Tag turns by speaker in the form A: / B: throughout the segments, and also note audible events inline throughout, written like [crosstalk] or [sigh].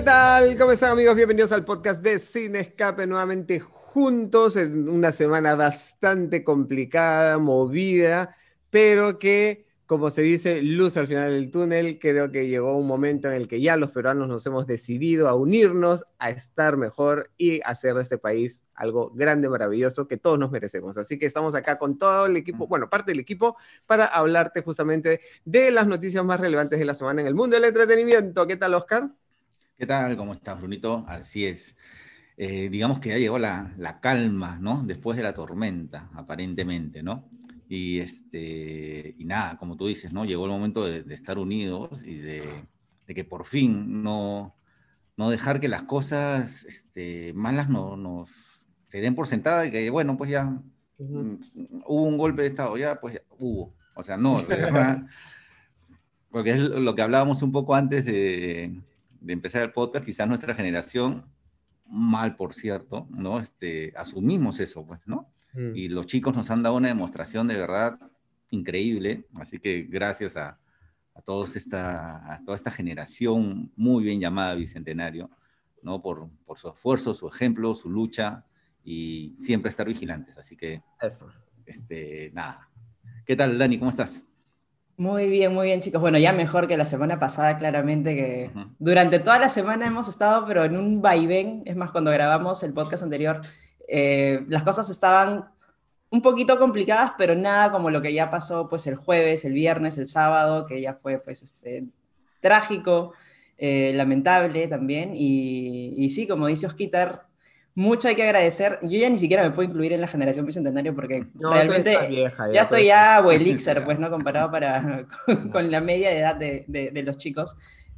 A: ¿Qué tal? ¿Cómo están amigos? Bienvenidos al podcast de Cine Escape nuevamente juntos en una semana bastante complicada, movida, pero que, como se dice, luz al final del túnel. Creo que llegó un momento en el que ya los peruanos nos hemos decidido a unirnos, a estar mejor y hacer de este país algo grande, maravilloso que todos nos merecemos. Así que estamos acá con todo el equipo, bueno, parte del equipo, para hablarte justamente de las noticias más relevantes de la semana en el mundo del entretenimiento. ¿Qué tal, Oscar?
B: ¿Qué tal? ¿Cómo estás, Brunito? Así es. Eh, digamos que ya llegó la, calma, ¿no? Después de la tormenta, aparentemente, ¿no? Y, este, y nada, como tú dices, ¿no? Llegó el momento de, estar unidos y de, que por fin no, no dejar que las cosas este, malas no, nos se den por sentada y que, bueno, pues ya mm, hubo un golpe de Estado, ya, pues ya hubo. O sea, no, [laughs] porque es lo que hablábamos un poco antes de de empezar el podcast, quizás nuestra generación, mal por cierto, ¿no? Este, asumimos eso, pues, ¿no? Mm. Y los chicos nos han dado una demostración de verdad increíble, así que gracias a, a, todos esta, a toda esta generación muy bien llamada Bicentenario, ¿no? Por, por su esfuerzo, su ejemplo, su lucha y siempre estar vigilantes, así que...
A: Eso.
B: Este, nada. ¿Qué tal, Dani? ¿Cómo estás?
C: Muy bien, muy bien, chicos. Bueno, ya mejor que la semana pasada, claramente, que durante toda la semana hemos estado, pero en un vaivén. Es más, cuando grabamos el podcast anterior, eh, las cosas estaban un poquito complicadas, pero nada como lo que ya pasó pues el jueves, el viernes, el sábado, que ya fue pues este, trágico, eh, lamentable también. Y, y, sí, como dice Osquitar, mucho hay que agradecer. Yo ya ni siquiera me puedo incluir en la generación bicentenario porque realmente ya, estoy ya abuelixer, [laughs] pues, ¿no? Comparado para, [laughs] con, la media de edad de, de, los chicos.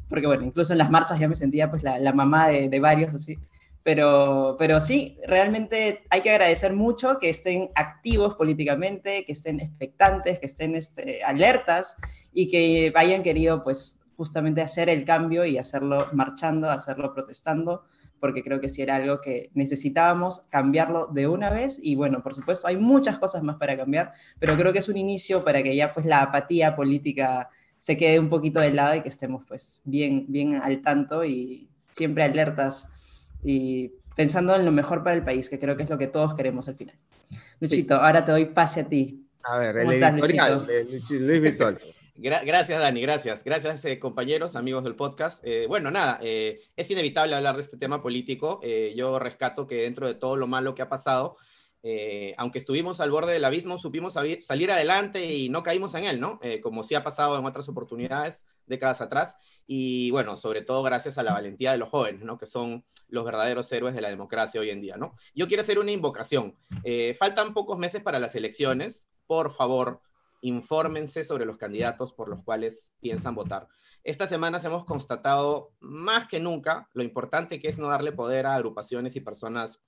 C: Porque, bueno, incluso en las marchas ya me sentía, pues, la, la mamá de, de, varios, así. Pero, pero sí, realmente hay que agradecer mucho que estén activos políticamente, que estén expectantes, que estén este, alertas y que hayan querido, pues, justamente hacer el cambio y hacerlo marchando, hacerlo protestando porque creo que sí era algo que necesitábamos cambiarlo de una vez y bueno, por supuesto hay muchas cosas más para cambiar, pero creo que es un inicio para que ya pues la apatía política se quede un poquito de lado y que estemos pues bien, bien al tanto y siempre alertas y pensando en lo mejor para el país, que creo que es lo que todos queremos al final. Luchito, ahora te doy pase a ti.
A: A ver, el editorial Luis Vistol.
D: Gracias, Dani, gracias. Gracias, eh, compañeros, amigos del podcast. Eh, bueno, nada, eh, es inevitable hablar de este tema político. yo rescato que dentro de todo lo malo que ha pasado, aunque estuvimos al borde del abismo, supimos salir adelante y no caímos en él, ¿no? como sí ha pasado en otras oportunidades décadas atrás. Y bueno, sobre todo gracias a la valentía de los jóvenes, ¿no? Que son los verdaderos héroes de la democracia hoy en día, ¿no? Yo quiero hacer una invocación. faltan pocos meses para las elecciones. Por favor, infórmense sobre los candidatos por los cuales piensan votar. Estas semanas hemos constatado más que nunca lo importante que es no darle poder a agrupaciones y personas,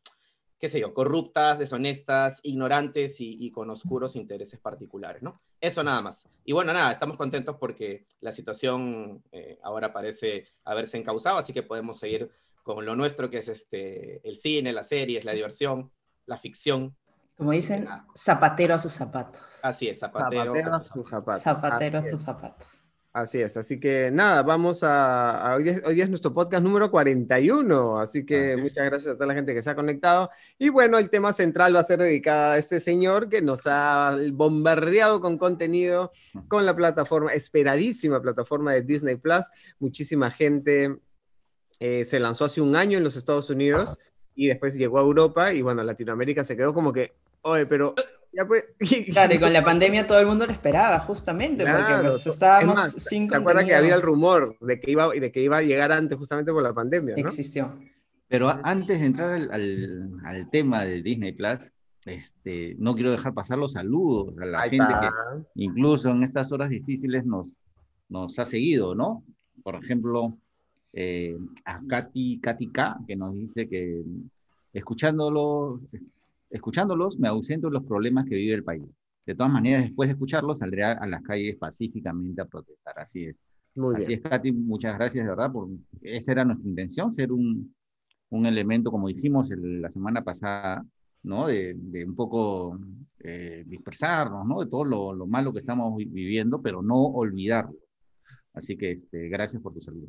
D: qué sé yo, corruptas, deshonestas, ignorantes y, con oscuros intereses particulares, ¿no? Eso nada más. Y bueno, nada, estamos contentos porque la situación eh, ahora parece haberse encauzado, así que podemos seguir con lo nuestro, que es este, el cine, las series, la diversión, la ficción,
C: como dicen, zapatero a sus zapatos.
D: Así es, zapatero,
A: a sus zapatos.
C: Zapatero a sus zapatos.
A: Así es, así que nada, vamos a, hoy, día, es nuestro podcast número 41, así que muchas gracias a toda la gente que se ha conectado. Y bueno, el tema central va a ser dedicado a este señor que nos ha bombardeado con contenido con la plataforma, esperadísima plataforma de Disney Plus. Muchísima gente eh, se lanzó hace un año en los Estados Unidos y después llegó a Europa y bueno, Latinoamérica se quedó como que, oye, pero ya pues... [laughs]
C: Claro, y con la pandemia todo el mundo lo esperaba, justamente, porque pues, estábamos más, sin
A: ¿Te acuerdas que había el rumor de que, iba, de que iba a llegar antes justamente por la pandemia? ¿no?
C: Existió.
B: Pero antes de entrar al, al, tema de Disney Plus, este, no quiero dejar pasar los saludos a la gente que incluso en estas horas difíciles nos, nos ha seguido, ¿no? Por ejemplo, eh, a Katy, Katy K, que nos dice que escuchándolos, escuchándolos me ausento de los problemas que vive el país. De todas maneras, después de escucharlos, saldré a, las calles pacíficamente a protestar. Así es. Así es, Katy, muchas gracias, de verdad, por esa era nuestra intención, ser un, un elemento, como dijimos la semana pasada, ¿no? De, de un poco eh, dispersarnos, ¿no? De todo lo, lo, malo que estamos viviendo, pero no olvidarlo. Así que este, gracias por tu saludo.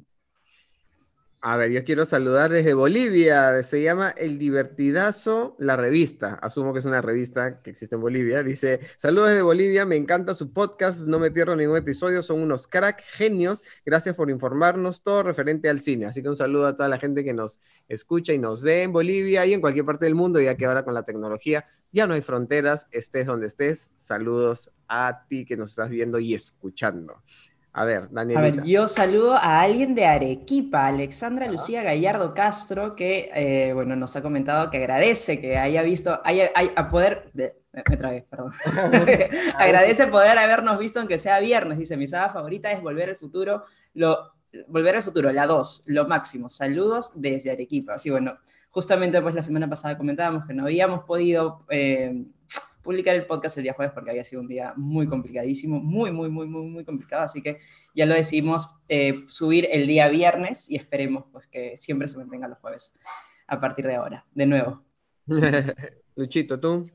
A: A ver, yo quiero saludar desde Bolivia. Se llama El Divertidazo, la revista. Asumo que es una revista que existe en Bolivia. Dice, saludos desde Bolivia, me encanta su podcast, no me pierdo ningún episodio, son unos crack genios. Gracias por informarnos todo referente al cine. Así que un saludo a toda la gente que nos escucha y nos ve en Bolivia y en cualquier parte del mundo, ya que ahora con la tecnología ya no hay fronteras, estés donde estés. Saludos a ti que nos estás viendo y escuchando. A ver, Daniel.
C: A ver, yo saludo a alguien de Arequipa, Alexandra Lucía Gallardo Castro, que eh, bueno, nos ha comentado que agradece que haya visto, haya, a poder, me trabé, perdón. [laughs] [laughs] agradece poder habernos visto aunque sea viernes. Dice, mi saga favorita es Volver al Futuro, lo, Volver al Futuro, la 2, lo máximo. Saludos desde Arequipa. Así bueno, justamente pues la semana pasada comentábamos que no habíamos podido eh, publicar el podcast el día jueves porque había sido un día muy complicadísimo, muy, muy, muy, muy, muy complicado, así que ya lo decidimos eh, subir el día viernes y esperemos pues que siempre se mantenga los jueves a partir de ahora, de nuevo. [laughs]
A: Luchito, ¿tú?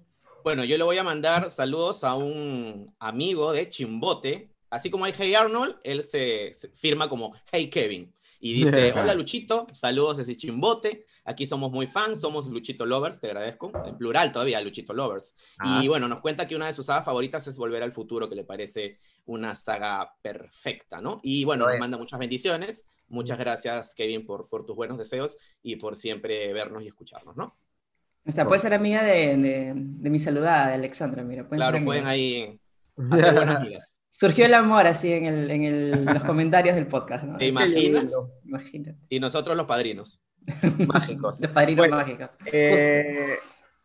D: Bueno, yo le voy a mandar saludos a un amigo de Chimbote, así como hay Hey Arnold, él se firma como Hey Kevin. Y dice, [laughs] hola Luchito, saludos desde Chimbote, aquí somos muy fans, somos Luchito Lovers, te agradezco, en plural todavía, Luchito Lovers. y ah, bueno, nos cuenta que una de sus sagas favoritas es Volver al Futuro, que le parece una saga perfecta, ¿no? Y bueno, nos manda muchas bendiciones, muchas gracias Kevin por, por tus buenos deseos y por siempre vernos y escucharnos, ¿no?
C: O sea, puede ser amiga de, de, mi saludada, de Alexandra, mira.
D: Pueden claro, pueden ahí [laughs] hacer buenas amigas.
C: Surgió el amor así en, el, en el, los comentarios del podcast, ¿no?
D: ¿Te imaginas? Y nosotros los padrinos. [laughs]
A: Mágicos.
C: Los padrinos mágicos.
A: Eh,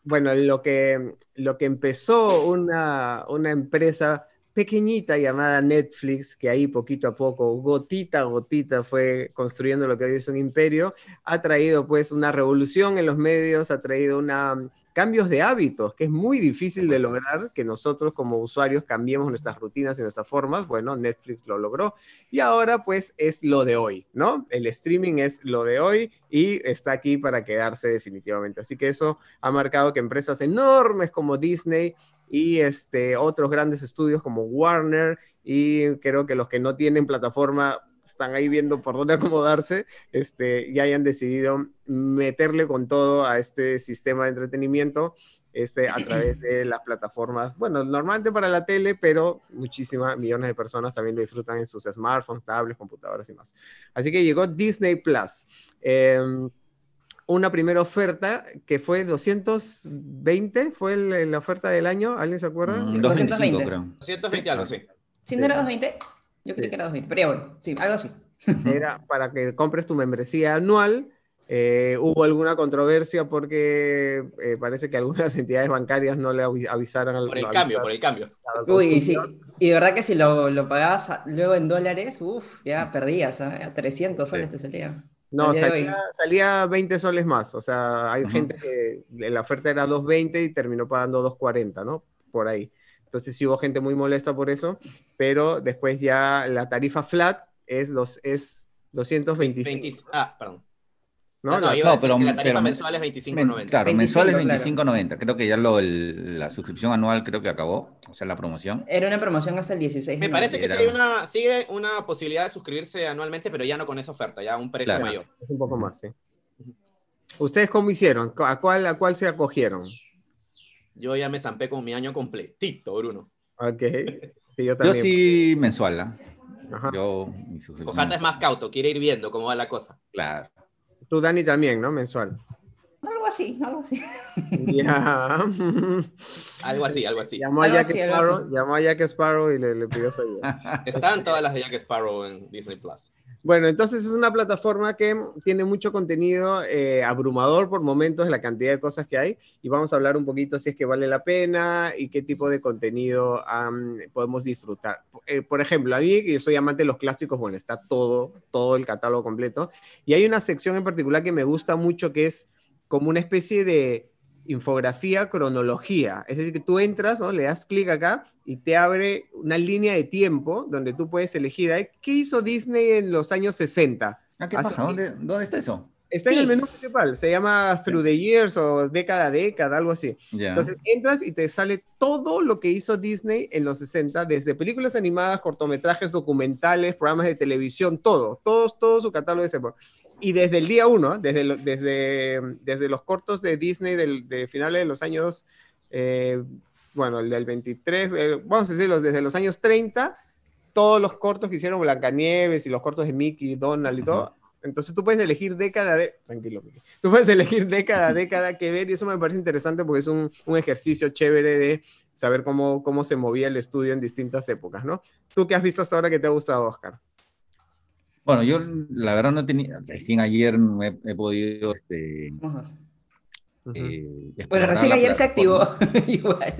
A: bueno, lo que, lo que empezó una, una empresa pequeñita llamada Netflix, que ahí poquito a poco, gotita a gotita, fue construyendo lo que hoy es un imperio, ha traído pues una revolución en los medios, ha traído una cambios de hábitos, que es muy difícil de lograr que nosotros como usuarios cambiemos nuestras rutinas y nuestras formas. Bueno, Netflix lo logró y ahora pues es lo de hoy, ¿no? El streaming es lo de hoy y está aquí para quedarse definitivamente. Así que eso ha marcado que empresas enormes como Disney y este, otros grandes estudios como Warner y creo que los que no tienen plataforma están ahí viendo por dónde [laughs] acomodarse, este, ya hayan decidido meterle con todo a este sistema de entretenimiento este, a través de las plataformas, bueno, normalmente para la tele, pero muchísimas millones de personas también lo disfrutan en sus smartphones, tablets, computadoras y más. Así que llegó Disney Plus. Em, una primera oferta que fue 220, fue la oferta del año, ¿alguien se acuerda?
D: 225, mm, creo. 220 algo, sí.
C: ¿Sí no era 220? Yo creí que era 220, pero ya bueno, sí, algo así.
A: Era [laughs] para que compres tu membresía anual. Eh, hubo alguna controversia porque eh, parece que algunas [laughs] entidades bancarias no le avisaron
D: al Por el cambio, por el cambio.
C: Uy, sí, y de verdad que si lo, lo pagabas luego en dólares, uff, ya perdías, ¿eh? a 300 soles te salía.
A: No, salía, salía, 20 soles más. O sea, hay gente que la oferta era 2.20 y terminó pagando 2.40, ¿no? Por ahí. Entonces sí hubo gente muy molesta por eso, pero después ya la tarifa flat es, dos, es 225.
D: ah, perdón. No, no, pero, la tarifa mensual es 25.90.
B: Claro, mensual es 25.90. Creo que ya lo, la suscripción anual creo que acabó, o sea, la promoción.
C: Era una promoción hasta el 16.
D: Me parece que sigue una, sigue una posibilidad de suscribirse anualmente, pero ya no con esa oferta, ya a un precio mayor.
A: Es un poco más, sí. ¿Ustedes cómo hicieron? ¿A cuál, ¿A cuál se acogieron?
D: Yo ya me zampé con mi año completito, Bruno.
A: Ok.
B: Sí, yo, también. yo sí mensual. ¿ah?
D: Yo, Ojata es más cauto, quiere ir viendo cómo va la cosa.
B: Claro.
A: Tú, Dani, también, ¿no? Mensual.
C: Algo así, algo así. [laughs]
A: Ya.
D: algo así, algo así.
A: Llamó a, Jack Sparrow, llamó a Jack Sparrow y le, le pidió su ayuda.
D: Están todas las de Jack Sparrow en Disney Plus.
A: Bueno, entonces es una plataforma que tiene mucho contenido eh, abrumador por momentos la cantidad de cosas que hay y vamos a hablar un poquito si es que vale la pena y qué tipo de contenido podemos disfrutar. Eh, por ejemplo, a mí, que yo soy amante de los clásicos, bueno, está todo, todo el catálogo completo y hay una sección en particular que me gusta mucho que es como una especie de infografía, cronología. Es decir, que tú entras, ¿no? le das clic acá y te abre una línea de tiempo donde tú puedes elegir, ¿qué hizo Disney en los años 60?
B: Ah, ¿qué pasa? ¿Dónde, ¿Dónde está eso?
A: Está en el menú principal, se llama Through the Years o década a década, algo así. Entonces entras y te sale todo lo que hizo Disney en los 60, desde películas animadas, cortometrajes, documentales, programas de televisión, todo, todos, todo su catálogo de ese. Y desde el día uno, desde, desde, desde los cortos de Disney del, de finales de los años, eh, bueno, el del 23, eh, vamos a decirlo, desde los años 30, todos los cortos que hicieron Blancanieves y los cortos de Mickey, Donald y todo. Entonces tú puedes elegir década de... Tranquilo, Tú puedes elegir década, [laughs] década que ver y eso me parece interesante porque es un, un ejercicio chévere de saber cómo, cómo se movía el estudio en distintas épocas, ¿no? ¿Tú qué has visto hasta ahora que te ha gustado, Oscar?
B: Bueno, yo la verdad no tenía, recién ayer me he, podido, este...
C: Eh, bueno, recién ayer se activó [laughs] [laughs] igual.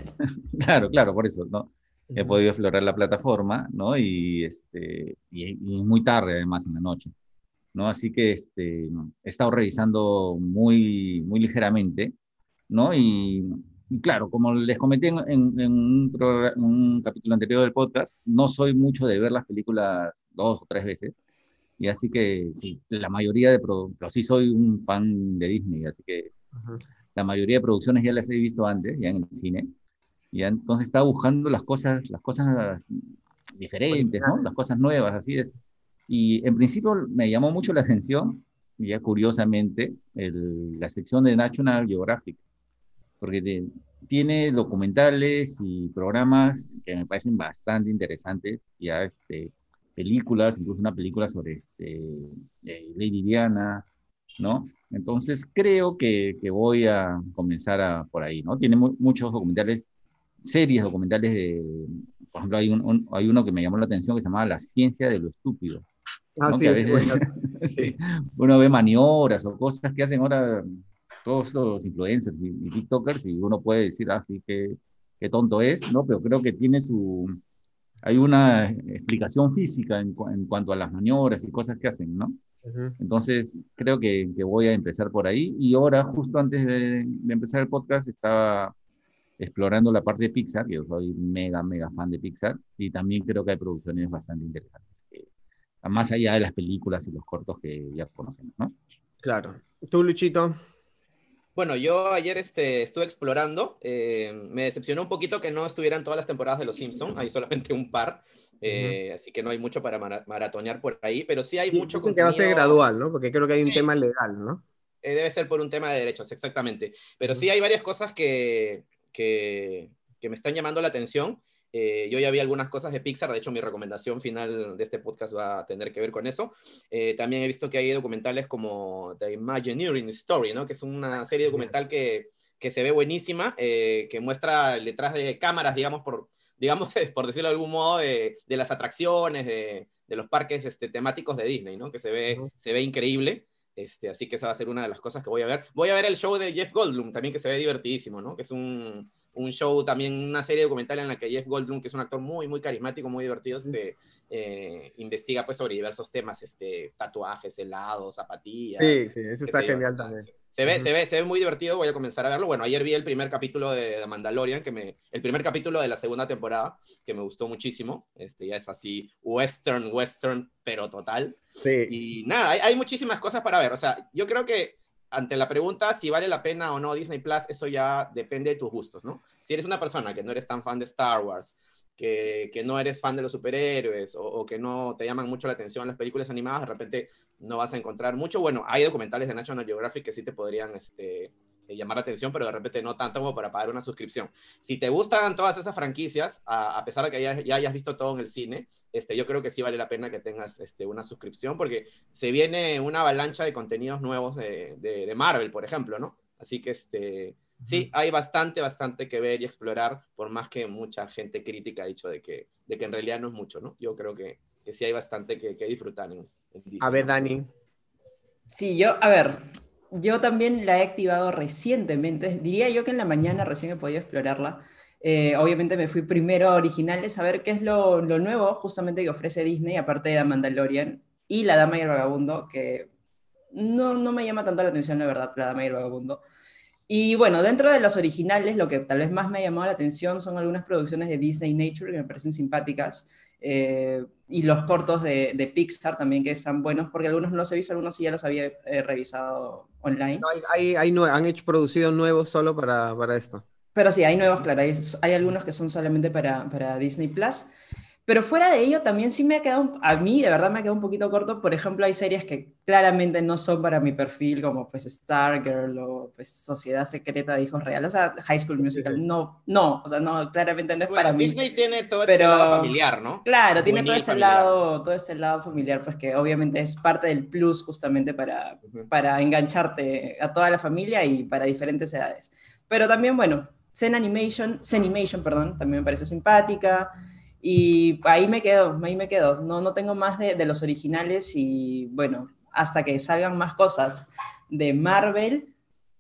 B: claro, claro, por eso, ¿no? He podido explorar la plataforma, ¿no? Y, este, y, muy tarde, además, en la noche, ¿no? Así que este, he estado revisando muy, muy ligeramente, ¿no? Y, claro, como les comenté en, en, un, un, capítulo anterior del podcast, no soy mucho de ver las películas dos o tres veces, y así que sí, la mayoría de pero sí soy un fan de Disney, así que la mayoría de producciones ya las he visto antes, ya en el cine. Y entonces estaba buscando las cosas, las cosas diferentes, ¿no? Las cosas nuevas, así es. Y en principio me llamó mucho la atención, ya curiosamente, el, la sección de National Geographic, porque tiene documentales y programas que me parecen bastante interesantes, ya este, películas, incluso una película sobre este, eh, Lady Diana, ¿no? Entonces creo que, que voy a comenzar a, por ahí, ¿no? Tiene muchos documentales, series documentales de, por ejemplo, hay, un, hay uno que me llamó la atención que se llama La ciencia de lo estúpido.
A: Ah, sí, [laughs]
B: sí. uno ve maniobras o cosas que hacen ahora todos los influencers y, TikTokers y uno puede decir, ah, sí, qué, qué tonto es, ¿no? Pero creo que tiene su, hay una explicación física en, cuanto a las maniobras y cosas que hacen, ¿no? Entonces, creo que, voy a empezar por ahí. Y ahora, justo antes de, empezar el podcast, estaba explorando la parte de Pixar, yo soy mega, mega fan de Pixar, y también creo que hay producciones bastante interesantes, más allá de las películas y los cortos que ya conocemos, ¿no?
A: Claro. ¿Tú, Luchito?
D: Bueno, yo ayer este, estuve explorando. Eh, me decepcionó un poquito que no estuvieran todas las temporadas de Los Simpsons. Hay solamente un par. Eh, así que no hay mucho para maratonear por ahí. Pero sí hay mucho.
A: Dicen que va a ser gradual, ¿no? Porque creo que hay un tema legal, ¿no?
D: Eh, debe ser por un tema de derechos, exactamente. Pero sí hay varias cosas que, que, que me están llamando la atención. Eh, yo ya vi algunas cosas de Pixar, de hecho mi recomendación final de este podcast va a tener que ver con eso. Eh, también he visto que hay documentales como The Imagineering Story, ¿no? que es una serie documental que, que se ve buenísima, eh, que muestra detrás de cámaras, digamos, por, digamos, [laughs] por decirlo de algún modo, de, de las atracciones, de, de, los parques este, temáticos de Disney, ¿no? que se ve, se ve increíble. Este, así que esa va a ser una de las cosas que voy a ver. Voy a ver el show de Jeff Goldblum también, que se ve divertidísimo, ¿no? que es un un show también, una serie documental en la que Jeff Goldblum, que es un actor muy, muy carismático, muy divertido, este, eh, investiga pues sobre diversos temas, este, tatuajes, helados, zapatillas.
A: Sí, sí, eso está genial también.
D: Se ve, se, ve, se ve muy divertido, voy a comenzar a verlo. Bueno, ayer vi el primer capítulo de The Mandalorian, que me, el primer capítulo de la segunda temporada, que me gustó muchísimo. Este, ya es así, western, western, pero total. Sí. Y nada, hay, hay muchísimas cosas para ver. O sea, yo creo que ante la pregunta si vale la pena o no Disney Plus, eso ya depende de tus gustos, ¿no? Si eres una persona que no eres tan fan de Star Wars, que, que no eres fan de los superhéroes o, que no te llaman mucho la atención las películas animadas, de repente no vas a encontrar mucho. Bueno, hay documentales de National Geographic que sí te podrían este, llamar la atención, pero de repente no tanto como para pagar una suscripción. Si te gustan todas esas franquicias, a, pesar de que ya, ya, hayas visto todo en el cine, este, yo creo que sí vale la pena que tengas este, una suscripción, porque se viene una avalancha de contenidos nuevos de, de, Marvel, por ejemplo, ¿no? Así que este, sí, hay bastante, bastante que ver y explorar, por más que mucha gente crítica ha dicho de que, de que en realidad no es mucho, ¿no? Yo creo que, que sí hay bastante que, que disfrutar en,
A: A ver, Dani.
C: Sí, yo, a ver, yo también la he activado recientemente, diría yo que en la mañana recién he podido explorarla. Eh, obviamente me fui primero a originales a ver qué es lo, nuevo justamente que ofrece Disney, aparte de The Mandalorian y La Dama y el Vagabundo, que no, no me llama tanto la atención, la verdad, La Dama y el Vagabundo. Y bueno, dentro de las originales, lo que tal vez más me ha llamado la atención son algunas producciones de Disney Nature que me parecen simpáticas. Eh, y los cortos de, de, Pixar también que están buenos, porque algunos no los he visto, algunos sí ya los había eh, revisado online.
A: hay, hay, han hecho producido nuevos solo para, para, esto.
C: Pero sí, hay nuevos, claro, hay, hay, algunos que son solamente para, para Disney Plus. Pero fuera de ello, también sí me ha quedado, a mí de verdad me ha quedado un poquito corto. Por ejemplo, hay series que claramente no son para mi perfil, como pues Stargirl o pues Sociedad Secreta de Hijos Reales, o sea, High School Musical. No, no, o sea, no, claramente no es para
D: mí. Disney tiene todo ese lado familiar, ¿no?
C: Claro, tiene todo ese, lado, todo ese lado familiar, pues que obviamente es parte del plus justamente para, para engancharte a toda la familia y para diferentes edades. Pero también, bueno, Zen Animation, Zen Animation, perdón, también me pareció simpática. Y ahí me quedo, ahí me quedo. No, no tengo más de, de los originales y bueno, hasta que salgan más cosas de Marvel.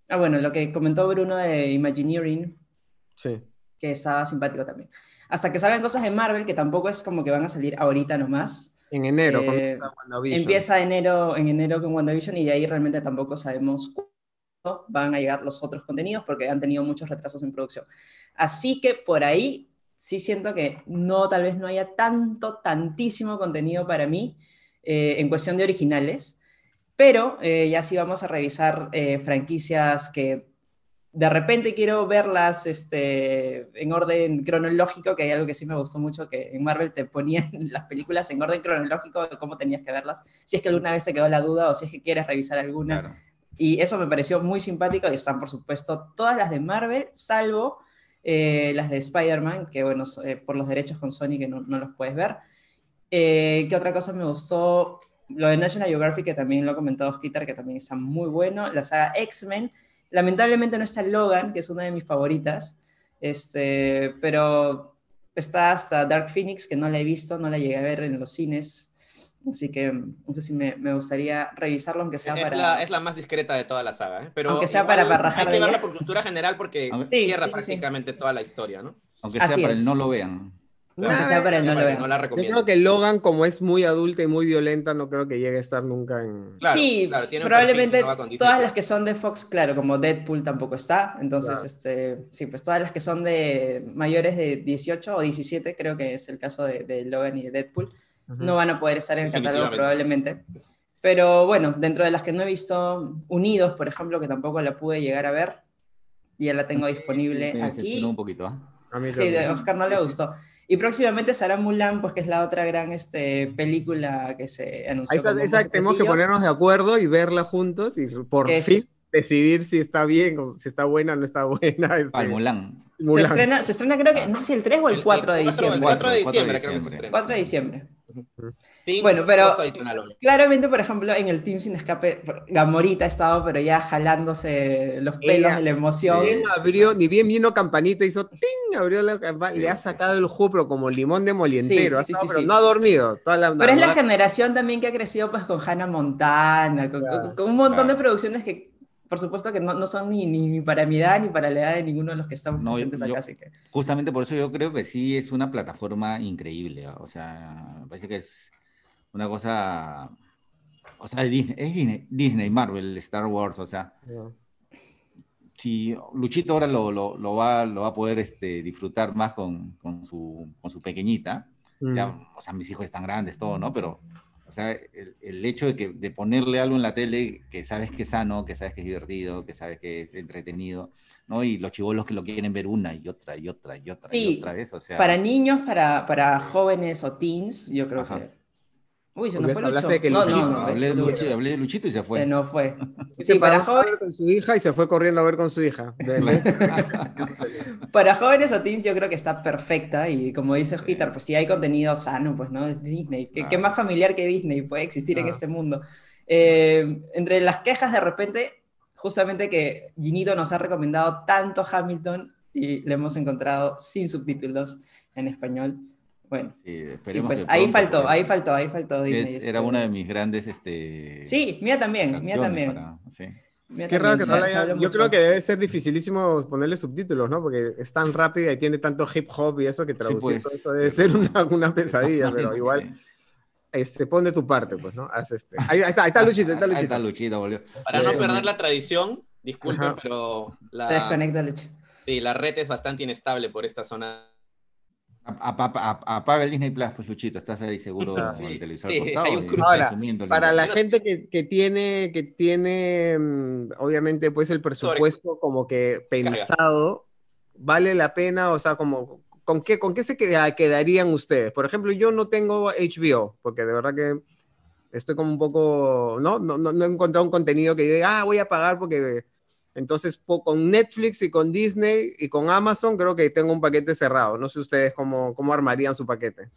C: Ah, bueno, lo que comentó Bruno de Imagineering.
A: Sí.
C: Que estaba simpático también. Hasta que salgan cosas de Marvel, que tampoco es como que van a salir ahorita nomás.
A: En enero,
C: eh, Empieza enero, en enero con WandaVision y de ahí realmente tampoco sabemos cuándo van a llegar los otros contenidos porque han tenido muchos retrasos en producción. Así que por ahí sí siento que no, tal vez no haya tanto, tantísimo contenido para mí eh, en cuestión de originales, pero eh, ya sí vamos a revisar eh, franquicias que de repente quiero verlas este, en orden cronológico, que hay algo que sí me gustó mucho, que en Marvel te ponían [laughs] las películas en orden cronológico de cómo tenías que verlas, si es que alguna vez te quedó la duda o si es que quieres revisar alguna. Y eso me pareció muy simpático y están, por supuesto, todas las de Marvel, salvo eh, las de Spider-Man, que bueno, eh, por los derechos con Sony que no, no los puedes ver. Eh, ¿Qué otra cosa me gustó? Lo de National Geographic, que también lo ha comentado Skitter, que también está muy bueno. La saga X-Men. Lamentablemente no está Logan, que es una de mis favoritas, este, pero está hasta Dark Phoenix, que no la he visto, no la llegué a ver en los cines. Así que no sé si me, me, gustaría revisarlo, aunque sea
D: es
C: para...
D: La, es la más discreta de toda la saga, ¿eh? Pero
C: aunque sea para, para rajar
D: Hay que verla por cultura general porque sí, cierra sí, prácticamente sí. toda la historia, ¿no?
B: Aunque sea Así para es. el no lo vean.
C: Claro. Aunque sea para el no lo vean.
D: No la
A: recomiendo. Yo creo que Logan, como es muy adulta y muy violenta, no creo que llegue a estar nunca en...
C: Claro, sí, claro, probablemente no todas las que son de Fox, claro, como Deadpool tampoco está, entonces, claro. este, sí, pues todas las que son de mayores de 18 o 17, creo que es el caso de, de Logan y de Deadpool, no van a poder estar en el catálogo probablemente. Pero bueno, dentro de las que no he visto, Unidos, por ejemplo, que tampoco la pude llegar a ver, ya la tengo disponible
B: Me
C: aquí.
B: un poquito, ¿eh?
A: A mí
C: Sí, a Oscar no le gustó. Y próximamente será Mulan, pues que es la otra gran este, película que se anunció.
A: Esa, esa tenemos que ponernos de acuerdo y verla juntos y por
C: Es-
A: fin decidir si está bien, o si está buena o no está buena. este,
B: Al Mulan.
C: Se
A: Mulan.
C: estrena, se estrena creo que, no sé si el 3 o el 4 de
D: El
C: diciembre.
D: 4 de
B: 4 de
D: diciembre, creo que se
B: diciembre.
D: estrena.
C: 4 de diciembre. Bueno, pero-. Claramente, por ejemplo, en el Team Sin Escape, Gamorita ha estado, pero ya jalándose los pelos
A: Ella-
C: de la emoción.
A: Bien abrió, ni bien vino campanita, hizo ¡ting! abrió la campa- le ha sacado el jugo, pero como limón de molientero.
C: Sí, sí,
A: estado,
C: sí,
A: pero
C: sí.
A: no ha dormido. Toda la,
C: Pero es la generación también que ha crecido pues con Hannah Montana, con,
A: Claro,
C: con- con un montón de producciones que, por supuesto, que no, no son ni, ni, ni para mi edad ni para la edad de ninguno de los que estamos
B: No, yo-
C: presentes acá.
B: yo-
C: así que...
B: Justamente por eso yo creo que sí es una plataforma increíble. O sea, me parece que es una cosa. O sea, es Disney, es Disney, Disney, Marvel, Star Wars. O sea, si Luchito ahora lo, lo, lo va, lo va a poder este, disfrutar más con, con, su, con su pequeñita.
A: Mm.
B: Ya, o sea, mis hijos están grandes, todo, ¿no? Pero, o sea, el, el hecho de, que, de ponerle algo en la tele que sabes que es sano, que sabes que es divertido, que sabes que es entretenido, ¿no? Y los chivolos que lo quieren ver una y otra y otra y otra y otra vez, o sea.
C: Para niños, para, para jóvenes o teens, yo creo
B: Ajá.
C: que... Uy, se nos fue Lucho.
A: de que
C: no,
A: Luchito-
C: no, no,
B: hablé, de. Luchito, hablé de Luchito y se fue.
C: Se nos fue. [laughs] Sí,
A: se
C: para, jóvenes,
A: con su hija y se fue corriendo a ver con su hija. [laughs]
C: para jóvenes o teens yo creo que está perfecta y como dice Osquitar, pues si hay contenido sano, pues no, es Disney. ¿Qué, qué
B: Claro.
C: más familiar que Disney puede existir en
A: Ah.
C: este mundo? Eh, entre las quejas de repente, justamente que Ginito nos ha recomendado tanto Hamilton y le hemos encontrado sin subtítulos en español. Bueno,
B: Sí,
C: sí, pues
B: que
C: ahí
B: pronto,
C: faltó, ahí faltó, ahí faltó
B: es-
C: este.
B: era una de mis grandes. Este,
C: Sí, mía también, mía también.
B: para- sí.
C: mía
A: Qué raro que no haya- Yo
C: mucho.
A: creo que debe ser dificilísimo ponerle subtítulos, ¿no? Porque es tan rápida y tiene tanto hip hop y eso que traducir
B: pues,
A: todo eso debe ser una, una pesadilla, pero [laughs] igual,
B: Sí.
A: este, pon de tu parte, pues, ¿no? Haz este. Ahí, ahí está, ahí está Luchito, ahí está
B: Ahí
A: Luchito.
B: está Luchito, volvió.
D: Para no
B: Sí,
D: perder la tradición, disculpen,
A: Ajá.
D: pero
C: Te
D: la,
C: desconecta Lucho.
D: sí, la red es bastante inestable por esta zona.
B: Apaga el Disney Plus, pues Luchito, estás ahí seguro
A: Ah,
B: con
D: sí.
B: el televisor
D: Sí,
B: costado.
D: hay un.
A: Ahora, Para la gente que, que tiene, que tiene, mm, obviamente, pues el presupuesto como que pensado, vale la pena, o sea, como ¿con qué, con qué se quedarían ustedes? Por ejemplo, yo no tengo HBO, porque de verdad que estoy como un poco, ¿no? No, no, he encontrado un contenido que diga, ah, voy a pagar porque... Entonces, con Netflix y con Disney y con Amazon, creo que tengo un paquete cerrado. No sé ustedes cómo, cómo armarían su paquete.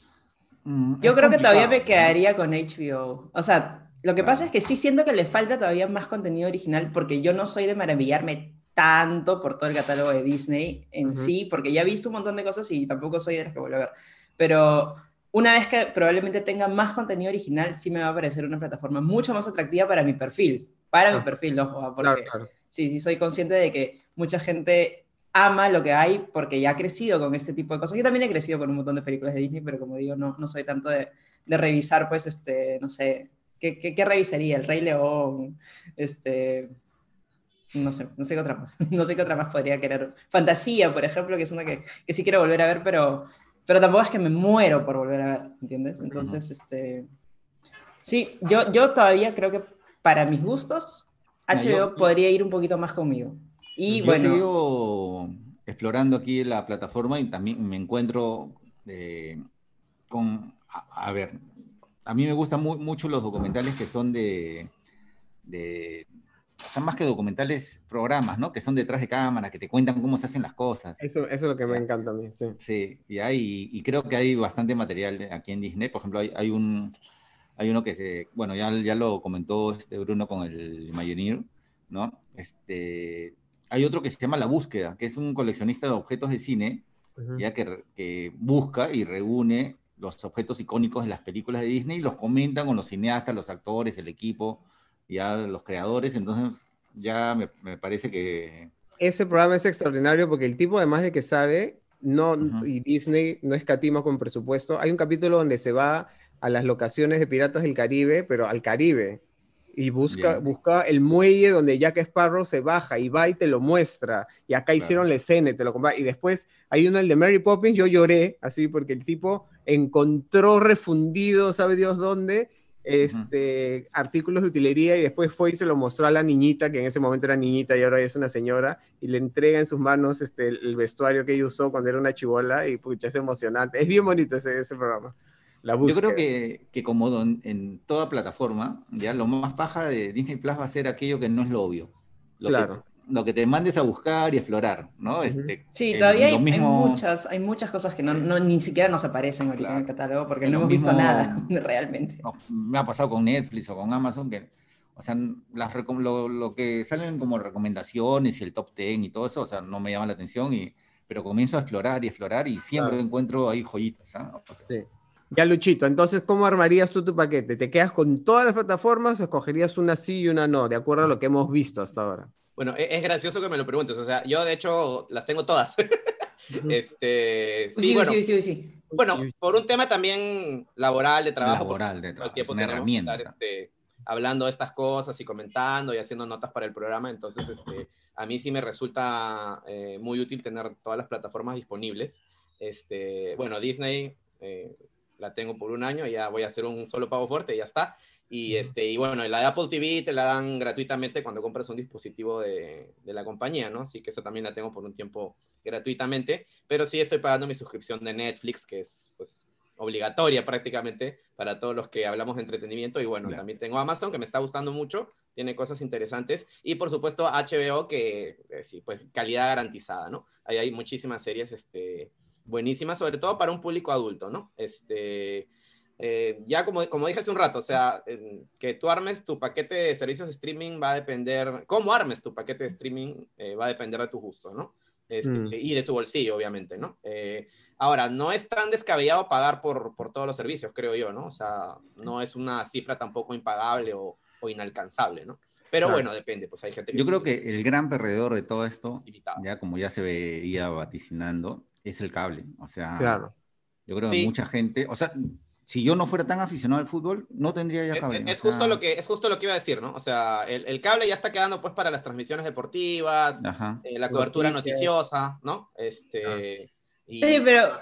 C: Mm, Yo creo que todavía me quedaría con HBO. O sea, lo que pasa es que sí siento que le falta todavía más contenido original porque yo no soy de maravillarme tanto por todo el catálogo de Disney en sí, porque ya he visto un montón de cosas y tampoco soy de las que vuelvo a ver. Pero una vez que probablemente tenga más contenido original, sí me va a parecer una plataforma mucho más atractiva para mi perfil. Para mi ah. perfil, ojo, porque sí, sí, soy consciente de que mucha gente ama lo que hay porque ya ha crecido con este tipo de cosas. Yo también he crecido con un montón de películas de Disney, pero como digo, no, no soy tanto de, de revisar, pues, este, no sé, ¿qué, ¿qué, qué, revisaría? El Rey León, este, no sé, no sé qué otra más, [laughs] no sé qué otra más podría querer. Fantasía, por ejemplo, que es una que, que sí quiero volver a ver, pero pero tampoco es que me muero por volver a ver, ¿entiendes? Entonces, este, sí, yo, yo todavía creo que para mis gustos, HBO podría ir un poquito más conmigo. Y
B: yo
C: bueno.
B: Sigo explorando aquí la plataforma y también me encuentro eh, con, a, ver, a mí me gustan mucho los documentales que son de, de, son más que documentales, programas, ¿no? Que son detrás de cámara, que te cuentan cómo se hacen las cosas.
A: Eso, eso es lo que me encanta a mí, sí.
B: Sí, y, hay, y creo que hay bastante material aquí en Disney. Por ejemplo, hay, hay un, hay uno que se, bueno, ya, ya lo comentó este Bruno con el Imagineer, ¿no? Este, hay otro que se llama La Búsqueda, que es un coleccionista de objetos de cine, ya que, que busca y reúne los objetos icónicos de las películas de Disney y los comenta con los cineastas, los actores, el equipo ya los creadores, entonces ya me, parece que...
A: Ese programa es extraordinario porque el tipo, además de que sabe, no, y Disney no escatima con presupuesto, hay un capítulo donde se va a las locaciones de Piratas del Caribe, pero al Caribe, y busca, busca el muelle donde Jack Sparrow se baja y va y te lo muestra. Y acá hicieron la escena, te lo Y después hay uno, el de Mary Poppins, yo lloré así porque el tipo encontró refundido, sabe Dios dónde, este, artículos de utilería y después fue y se lo mostró a la niñita, que en ese momento era niñita y ahora es una señora, y le entrega en sus manos este, el vestuario que ella usó cuando era una chivola y pucha, es emocionante. Es bien bonito ese, ese programa.
B: La Yo creo que, que como en toda plataforma, ya lo más paja de Disney Plus va a ser aquello que no es lo obvio. Lo claro lo que te mandes a buscar y explorar, ¿no? Este,
C: sí, todavía hay, muchas, hay muchas cosas que no, ni siquiera nos aparecen ahorita en el catálogo porque no hemos visto nada [laughs] realmente.
B: me ha pasado con Netflix o con Amazon que, o sea, las, lo, lo, que salen como recomendaciones y el top 10 y todo eso, o sea, no me llama la atención, y, pero comienzo a explorar y explorar y siempre encuentro ahí joyitas. ¿ah?
A: sí. Ya, Luchito, entonces, ¿cómo armarías tú tu paquete? ¿Te quedas con todas las plataformas o escogerías una sí y una no, de acuerdo a lo que hemos visto hasta ahora?
D: Bueno, e-, es, gracioso que me lo preguntes. O sea, yo de hecho las tengo todas. este, sí, bueno, sí, sí, sí, Bueno, por un tema también laboral, de trabajo.
B: Laboral, de trabajo.
D: Tiempo una herramienta. Estar, este, hablando de estas cosas y comentando y haciendo notas para el programa. Entonces, este, a mí sí me resulta eh, muy útil tener todas las plataformas disponibles. Este, bueno, Disney eh, la tengo por un año, ya voy a hacer un solo pago fuerte y ya está. Y, este, y bueno, la de Apple TV te la dan gratuitamente cuando compras un dispositivo de, de, la compañía, ¿no? Así que esa también la tengo por un tiempo gratuitamente, pero sí estoy pagando mi suscripción de Netflix, que es pues obligatoria prácticamente para todos los que hablamos de entretenimiento. Y bueno, también tengo Amazon, que me está gustando mucho, tiene cosas interesantes. Y por supuesto HBO, que eh, sí, pues calidad garantizada, ¿no? Ahí hay muchísimas series este, buenísimas, sobre todo para un público adulto, ¿no? Este eh, ya como, como dije hace un rato, o sea, que tú armes tu paquete de servicios de streaming va a depender, cómo armes tu paquete de streaming eh, va a depender de tu gusto, ¿no? Este, mm. Y de tu bolsillo, obviamente, ¿no? Eh, ahora, no es tan descabellado pagar por, por, todos los servicios, creo yo, ¿no? O sea, no es una cifra tampoco impagable o, o inalcanzable, ¿no? Pero bueno, depende, pues hay gente
B: Yo creo que el gran perdedor de todo esto, ya como ya se veía vaticinando, es el cable. O sea, claro. yo creo que mucha gente, o sea, si yo no fuera tan aficionado al fútbol, no tendría ya cable.
D: Es, justo, lo que, es justo lo que iba a decir, ¿no? O sea, el, cable ya está quedando pues para las transmisiones deportivas, eh, la cobertura noticiosa, ¿no? Este,
C: Sí, pero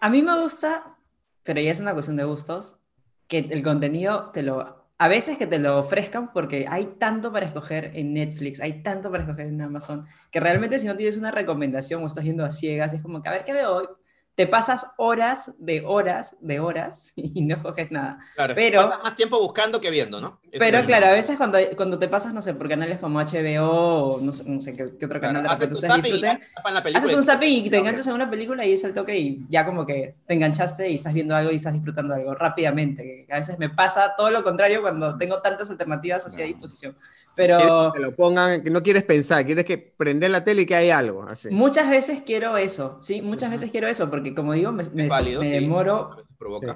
C: a mí me gusta, pero ya es una cuestión de gustos, que el contenido te lo a veces que te lo ofrezcan porque hay tanto para escoger en Netflix, hay tanto para escoger en Amazon, que realmente si no tienes una recomendación o estás yendo a ciegas, es como que a ver qué veo hoy, te pasas horas de horas de horas [laughs] y no coges nada.
D: Claro, pero, pasas más tiempo buscando que viendo, ¿no?
C: pero claro, a veces cuando, cuando te pasas, no sé, por canales como HBO o no sé, qué, otro canal de
D: haces, ustedes disfruten,
C: haces un zapping y te enganchas en una película y es el toque y ya como que te enganchaste y estás viendo algo y estás disfrutando algo rápidamente. A veces me pasa todo lo contrario cuando tengo tantas alternativas hacia disposición. Pero...
A: Que lo pongan, que no quieres pensar, quieres que prender la tele y que hay algo. Así.
C: Muchas veces quiero eso, sí, muchas veces quiero eso, porque como digo, me, me, demoro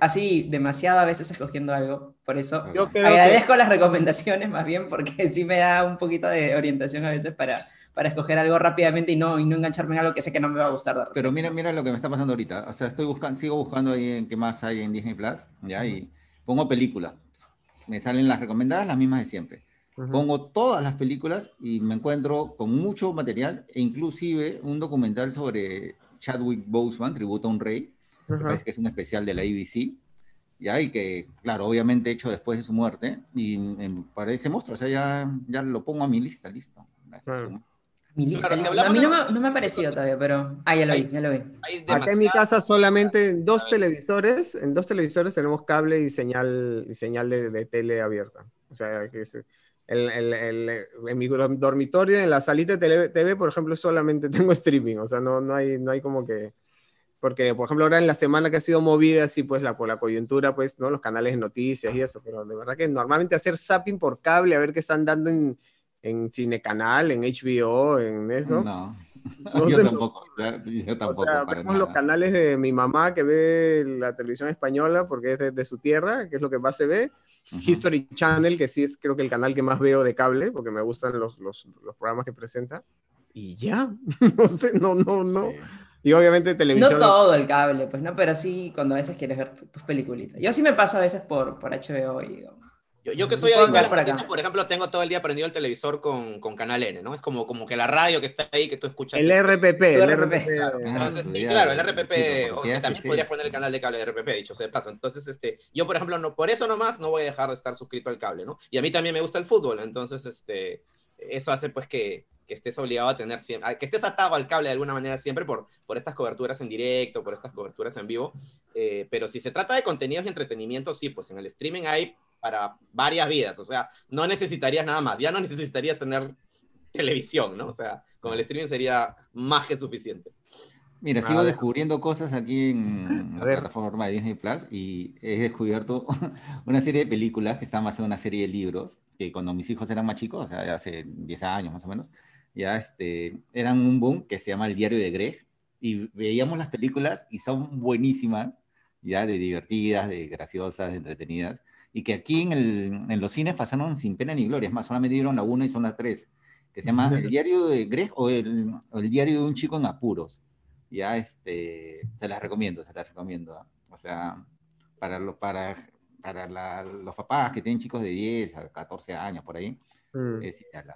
C: así demasiado a veces escogiendo algo. Por eso Yo agradezco las recomendaciones más bien, porque [laughs] sí me da un poquito de orientación a veces para, para escoger algo rápidamente y no, y no engancharme en algo que sé que no me va a gustar.
B: Pero mira, mira lo que me está pasando ahorita. O sea, estoy buscando, sigo buscando ahí en qué más hay en Disney Plus, ¿ya? Y pongo película. Me salen las recomendadas, las mismas de siempre Pongo todas las películas y me encuentro con mucho material e inclusive un documental sobre Chadwick Boseman, Tributo a un Rey, que parece que es un especial de la ABC, ya, y que, claro, obviamente hecho después de su muerte, y me parece monstruo, o sea, ya, ya lo pongo a mi lista, listo.
C: Mi lista, a mí no me, ha parecido todavía, pero... Ah, ya lo vi, ya lo vi.
A: Acá en mi casa solamente dos televisores, en dos televisores tenemos cable y señal, y señal de, de tele abierta. O sea, que es, el, el, en mi dormitorio, en la salita de TV, por ejemplo, solamente [laughs] tengo streaming, o sea, no, no, hay, no hay como que... Porque, por ejemplo, ahora en la semana que ha sido movida, así pues, la, por la coyuntura, pues, ¿no? Los canales de noticias y eso, pero de verdad que normalmente hacer zapping por cable, a ver qué están dando en, en Cinecanal, en HBO, en eso.
B: No. [laughs] yo, tampoco, yo tampoco. O sea,
A: vemos los canales de mi mamá que ve la televisión española porque es de, su tierra, que es lo que más se ve. History Channel, que sí es creo que el canal que más veo de cable, porque me gustan los, los, los programas que presenta. Y ya, [laughs] no sé, no, no, no. Y obviamente televisión.
C: No todo el cable, pues no, pero sí cuando a veces quieres ver tus peliculitas. Yo sí me paso a veces por, por HBO y
D: yo, yo que soy adicto por ejemplo, tengo todo el día prendido el televisor con, con, Canal N, ¿no? Es como, como que la radio que está ahí, que tú escuchas.
A: El RPP, el RPP.
D: Claro, Entonces, claro, el RPP, también podrías poner el canal de cable de RPP, dicho sea de paso. Entonces, este, yo, por ejemplo, no, por eso nomás no voy a dejar de estar suscrito al cable, ¿no? Y a mí también me gusta el fútbol, entonces, este, eso hace pues que, que estés obligado a tener siempre, que estés atado al cable de alguna manera siempre por, por estas coberturas en directo, por estas coberturas en vivo. Eh, pero si se trata de contenidos y entretenimiento, sí, pues en el streaming hay para varias vidas, o sea, no necesitarías nada más, ya no necesitarías tener televisión, ¿no? O sea, con el streaming sería más que suficiente.
B: Mira, sigo descubriendo cosas aquí en [laughs] la plataforma de Disney Plus y he descubierto [laughs] una serie de películas que están basadas en una serie de libros que cuando mis hijos eran más chicos, o sea, hace 10 años más o menos, ya este, eran un boom que se llama El Diario de Greg y veíamos las películas y son buenísimas, ya de divertidas, de graciosas, de entretenidas y que aquí en, el, en, los cines pasaron sin pena ni gloria. Es más, solamente dieron la 1 y son las 3, que se llama El diario de Greg o el, el, diario de un chico en apuros. Ya, este, se las recomiendo, se las recomiendo. O sea, para, lo, para, para la, los papás que tienen chicos de 10 a 14 años por ahí, mm. es ideal.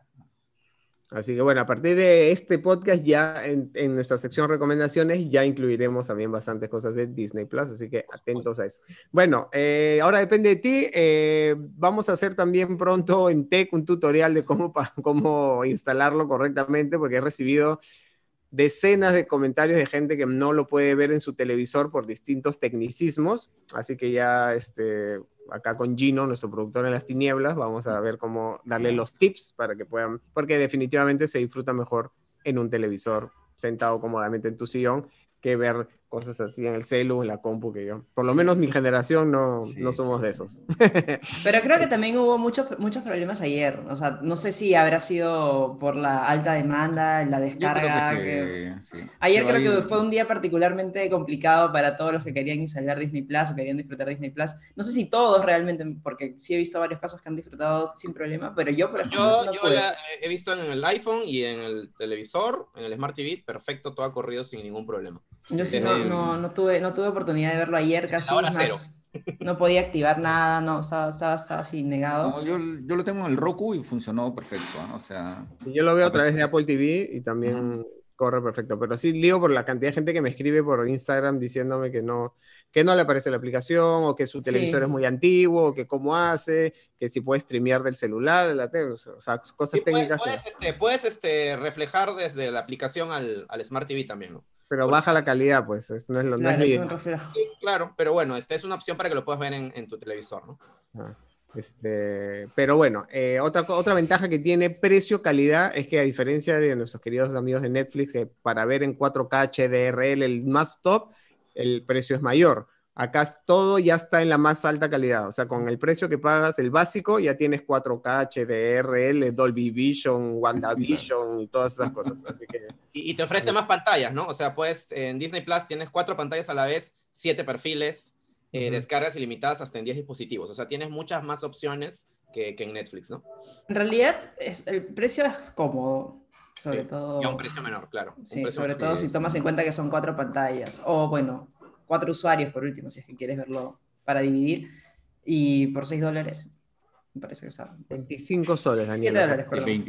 A: Así que bueno, a partir de este podcast ya en, en, nuestra sección recomendaciones ya incluiremos también bastantes cosas de Disney Plus, así que atentos a eso. Bueno, eh, ahora depende de ti. Eh, vamos a hacer también pronto en Tech un tutorial de cómo, [laughs] cómo instalarlo correctamente, porque he recibido decenas de comentarios de gente que no lo puede ver en su televisor por distintos tecnicismos, así que ya este, acá con Gino, nuestro productor en las tinieblas, vamos a ver cómo darle los tips para que puedan, porque definitivamente se disfruta mejor en un televisor sentado cómodamente en tu sillón que ver cosas así en el celu, en la compu, que yo, por lo menos mi generación no, no somos de esos. [laughs]
C: Pero creo que también hubo muchos, muchos problemas ayer, o sea, no sé si habrá sido por la alta demanda, la descarga. Ayer creo que fue un día particularmente complicado para todos los que querían instalar Disney Plus o querían disfrutar Disney Plus. No sé si todos realmente, porque sí he visto varios casos que han disfrutado sin problema, pero yo, por ejemplo,
D: yo, yo he visto en el iPhone y en el televisor, en el Smart TV, perfecto, todo ha corrido sin ningún problema.
C: Yo sí no, no, no, tuve, no tuve oportunidad de verlo ayer casi. Más, no podía activar nada, no, estaba, estaba, así negado.
B: yo, yo, lo tengo en el Roku y funcionó perfecto, o sea...
A: Yo lo veo a través de Apple TV y también corre perfecto. Pero sí lío por la cantidad de gente que me escribe por Instagram diciéndome que no, que no le aparece la aplicación, o que su televisor es muy antiguo, o que cómo hace, que si puede streamear del celular, la o sea, cosas técnicas.
D: Puedes, este, puedes este, reflejar desde la aplicación al, al Smart TV también, ¿no?
A: Pero baja la calidad, pues, no es lo
C: claro,
D: claro, pero bueno, esta es una opción para que lo puedas ver en, en tu televisor, ¿no?
A: Ah. Este, pero bueno, eh, otra, otra ventaja que tiene precio-calidad es que a diferencia de nuestros queridos amigos de Netflix, que para ver en 4K HDRL el más top, el precio es mayor. Acá todo ya está en la más alta calidad. O sea, con el precio que pagas, el básico, ya tienes 4K, HDRL, Dolby Vision, WandaVision y todas esas cosas.
D: y, te ofrece más pantallas, ¿no? O sea, pues en Disney Plus tienes cuatro pantallas a la vez, siete perfiles, eh, descargas ilimitadas hasta en 10 dispositivos. O sea, tienes muchas más opciones que, que en Netflix, ¿no?
C: En realidad, es, el precio es cómodo. Sobre todo.
D: Y a un precio menor, claro.
C: Sí, sobre todo si tomas en cuenta que son cuatro pantallas. O bueno, cuatro usuarios por último, si es que quieres verlo para dividir. Y por 6 dólares, me parece que está.
A: 25 soles, Daniel.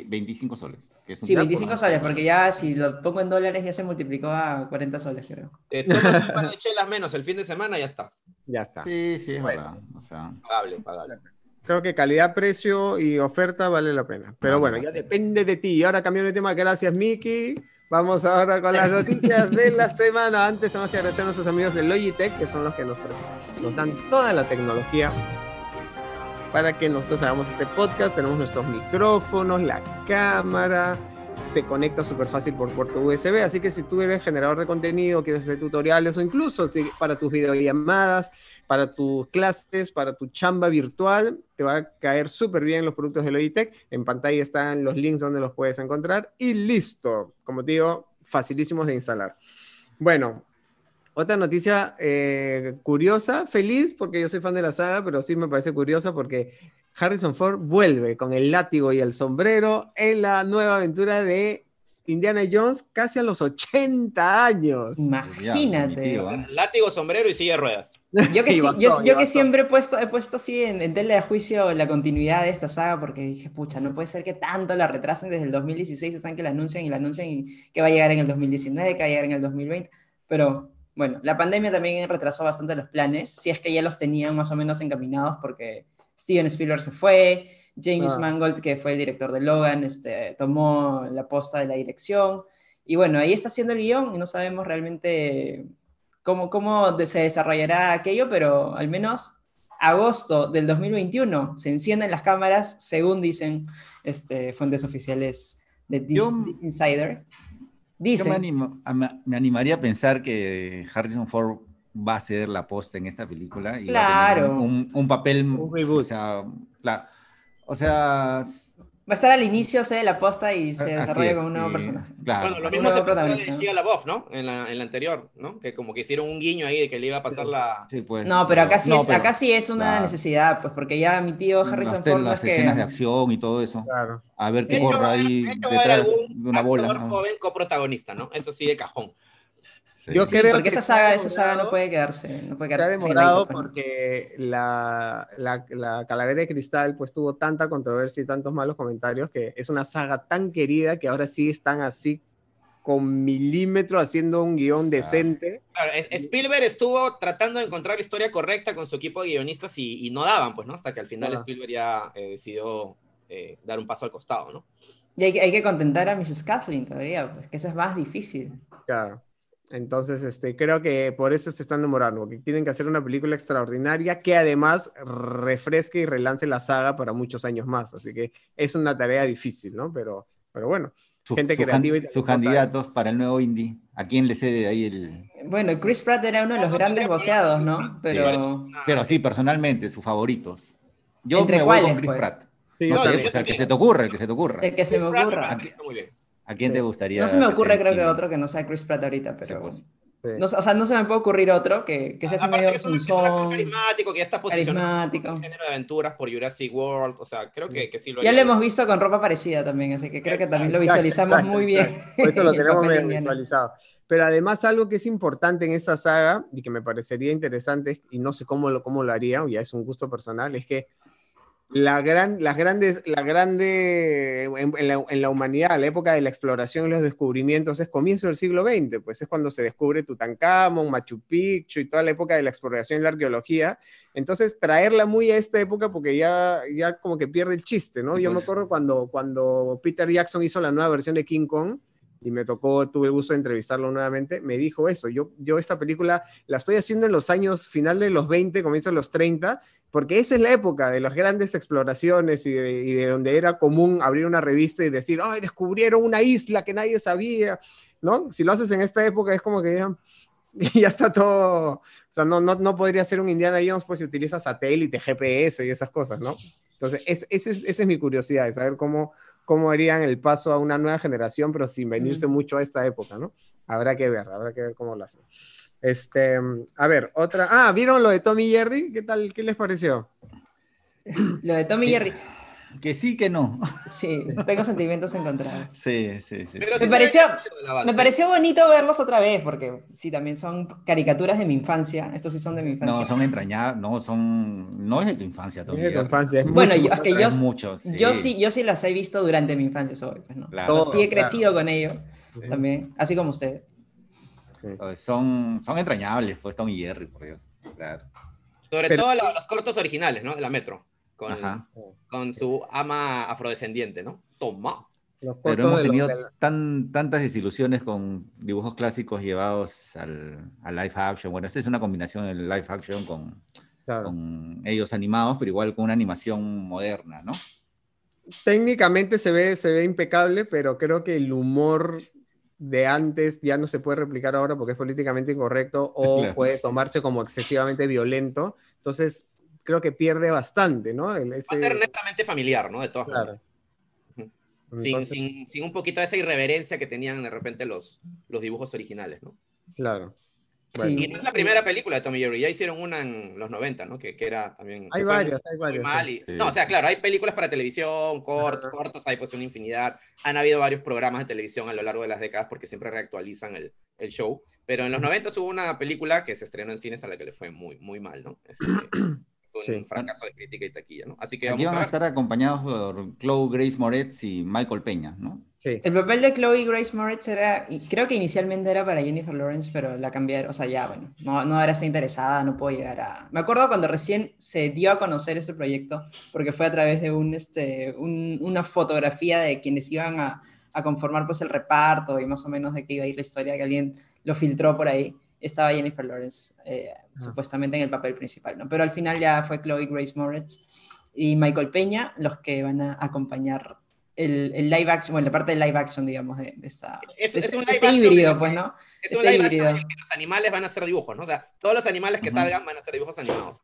B: 25 soles.
C: sí, 25 soles, porque ya si lo pongo en dólares ya se multiplicó a 40 soles, creo.
D: Eh, [laughs] tomas un par de chelas menos el fin de semana y ya está.
A: Ya está.
B: Sí, sí, es verdad. O
D: sea... Pagable, pagable.
A: Creo que calidad, precio y oferta vale la pena. Pero bueno, ya depende de ti. Y ahora cambiando de tema, gracias, Miki. Vamos ahora con las noticias de la [laughs] semana. Antes tenemos que agradecer a nuestros amigos de Logitech, que son los que nos, nos dan toda la tecnología para que nosotros hagamos este podcast. Tenemos nuestros micrófonos, la cámara, se conecta súper fácil por puerto USB, así que si tú eres generador de contenido, quieres hacer tutoriales o incluso para tus videollamadas, para tus clases, para tu chamba virtual, te va a caer súper bien los productos de Logitech. En pantalla están los links donde los puedes encontrar y listo. Como te digo, facilísimos de instalar. Bueno, otra noticia eh, curiosa, feliz porque yo soy fan de la saga, pero sí me parece curiosa porque Harrison Ford vuelve con el látigo y el sombrero en la nueva aventura de Indiana Jones casi a los 80 años.
C: Imagínate.
D: Látigo, sombrero y sigue ruedas.
C: Yo que, [laughs] yo, que siempre he puesto, he puesto así en, en tela de juicio la continuidad de esta saga porque dije, pucha, no puede ser que tanto la retrasen desde el 2016, están que la anuncian y la anuncian y que va a llegar en el 2019, que va a llegar en el 2020. Pero bueno, la pandemia también retrasó bastante los planes, si es que ya los tenían más o menos encaminados porque Steven Spielberg se fue, James ah. Mangold, que fue el director de Logan, este, tomó la posta de la dirección. Y bueno, ahí está haciendo el guion y no sabemos realmente cómo, cómo se desarrollará aquello, pero al menos agosto del 2021 se encienden las cámaras, según dicen este, fuentes oficiales de Insider.
B: Yo me, animaría a pensar que Harrison Ford va a ceder la posta en esta película. Y
C: claro.
B: un, papel, o sea, o sea...
C: Va a estar al inicio, se la posta y se desarrolla con un nuevo personaje.
D: Claro. Bueno, lo mismo se pasó de Shia LaBeouf, ¿no? En la, en la anterior, ¿no? Que como que hicieron un guiño ahí de que le iba a pasar la...
C: Sí, pues. No, pero acá sí, es, acá sí es una necesidad, pues, porque ya mi tío Harrison Ford...
B: Las escenas de acción y todo eso. Claro. A ver qué corre ahí detrás de una bola.
D: ¿no? joven coprotagonista, ¿no? Eso sí, de cajón.
C: Yo creo porque esa saga, esa saga no puede quedarse. No puede quedarse
A: ha demorado porque la, la, la, Calavera de Cristal pues tuvo tanta controversia y tantos malos comentarios que es una saga tan querida que ahora sí están así con milímetro haciendo un guion decente.
D: Claro, Spielberg estuvo tratando de encontrar la historia correcta con su equipo de guionistas y, no daban, pues, ¿no? Hasta que al final Spielberg ya eh, decidió eh, dar un paso al costado, ¿no?
C: Y hay, hay que contentar a Mrs. Kathleen todavía, pues, que eso es más difícil.
A: Claro. Entonces, este, creo que por eso se están demorando, porque tienen que hacer una película extraordinaria que además refresque y relance la saga para muchos años más. Así que es una tarea difícil, ¿no? Pero, pero bueno,
B: gente creativa. sus candidatos para el nuevo indie, ¿a quién le cede ahí el...?
C: Bueno, Chris Pratt era uno de los grandes voceados, ¿no? Pero...
B: pero sí, personalmente, sus favoritos. Yo me voy con Chris pues? Pratt. no, sé, pues el que se te ocurra, el que se te ocurra.
C: El que se me ocurra.
B: ¿A quién te gustaría?
C: No se me ocurre, creo que otro que no sea Chris Pratt ahorita, pero. Pues. No, o sea, no se me puede ocurrir otro que, que sea así medio
D: un son carismático, que ya está posicionado en género de aventuras por Jurassic World, o sea, creo que, que sí lo
C: Ya lo hemos visto con ropa parecida también, así que creo que también lo visualizamos muy bien.
A: Por eso lo [laughs] tenemos bien visualizado. Pero además algo que es importante en esta saga y que me parecería interesante y no sé cómo lo, cómo lo haría, ya es un gusto personal, es que la gran, las grandes, la grande en, la, en, la, humanidad, la época de la exploración y los descubrimientos es comienzo del siglo XX, pues es cuando se descubre Tutankamón, Machu Picchu y toda la época de la exploración y la arqueología. Entonces, traerla muy a esta época porque ya, ya como que pierde el chiste, ¿no? Yo me acuerdo cuando, cuando Peter Jackson hizo la nueva versión de King Kong, y me tocó, tuve el gusto de entrevistarlo nuevamente, me dijo eso, yo, yo esta película la estoy haciendo en los años final de los 20, comienzo de los 30, porque esa es la época de las grandes exploraciones y de, donde era común abrir una revista y decir, ay, descubrieron una isla que nadie sabía, ¿no? Si lo haces en esta época es como que ya, [laughs] ya está todo, o sea, no, no, no podría ser un Indiana Jones porque utiliza satélite, GPS y esas cosas, ¿no? Entonces, es, esa es mi curiosidad, de saber cómo, cómo harían el paso a una nueva generación, pero sin venirse mucho a esta época, ¿no? Habrá que ver, habrá que ver cómo lo hacen. Este, a ver, otra. Ah, ¿vieron lo de Tommy Jerry? ¿Qué tal? ¿Qué les pareció?
C: Lo de Tommy Jerry.
B: Que sí, que no.
C: Sí, [laughs] tengo sentimientos encontrados.
B: Sí, sí, sí.
C: me, pareció, me pareció bonito verlos otra vez, porque sí, también son caricaturas de mi infancia. Estos sí son de mi infancia.
B: No, son entrañables, no, son. No es de tu infancia, Tommy.
A: Es de tu infancia, es
C: Bueno, yo, es que yo, yo, sí, yo sí las he visto durante mi infancia, soy, pues, ¿no? Claro, sí he crecido con ellos también, así como ustedes.
B: Son, son entrañables, pues Tommy Jerry, por Dios. Claro.
D: Sobre todo los cortos originales, ¿no? De la Metro con, con su ama afrodescendiente, ¿no? Toma.
B: Pero hemos tenido tan, tantas desilusiones con dibujos clásicos llevados al, al, live action. Bueno, esta es una combinación del live action con, con ellos animados, pero igual con una animación moderna, ¿no?
A: Técnicamente se ve, se ve impecable, pero creo que el humor de antes ya no se puede replicar ahora porque es políticamente incorrecto o [laughs] puede tomarse como excesivamente violento. Entonces, creo que pierde bastante, ¿no?
D: Va a ser netamente familiar, ¿no? De todas claro. Sin, sin, sin, un poquito de esa irreverencia que tenían de repente los, los dibujos originales, ¿no?
A: Claro.
D: Y no es la primera película de Tommy Jerry, ya hicieron una en los 90, ¿no? Que, que era también...
A: Hay varios, hay varios.
D: No, o sea, claro, hay películas para televisión, cortos, cortos, hay pues una infinidad. Han habido varios programas de televisión a lo largo de las décadas porque siempre reactualizan el, el show. Pero en los 90 hubo una película que se estrenó en cines a la que le fue muy, muy mal, ¿no? Este, un fracaso de crítica y taquilla, ¿no? Así que
B: vamos
D: van
B: a, estar acompañados por Chloe Grace Moretz y Michael Peña, ¿no?
C: Sí. El papel de Chloe Grace Moretz era, creo que inicialmente era para Jennifer Lawrence, pero la cambiaron, o sea, ya, bueno, no, no era interesada, no puedo llegar a... Me acuerdo cuando recién se dio a conocer este proyecto, porque fue a través de un, este, una fotografía de quienes iban a, a conformar pues el reparto y más o menos de qué iba a ir la historia, que alguien lo filtró por ahí estaba Jennifer Lawrence eh, ah. supuestamente en el papel principal, ¿no? Pero al final ya fue Chloe Grace Moretz y Michael Peña los que van a acompañar el, el live action, bueno, la parte del live action, digamos, de, esta,
D: es, es un
C: este híbrido, pues, ¿no?
D: Es un este live híbrido. action que los animales van a ser dibujos, ¿no? O sea, todos los animales que salgan van a ser dibujos animados.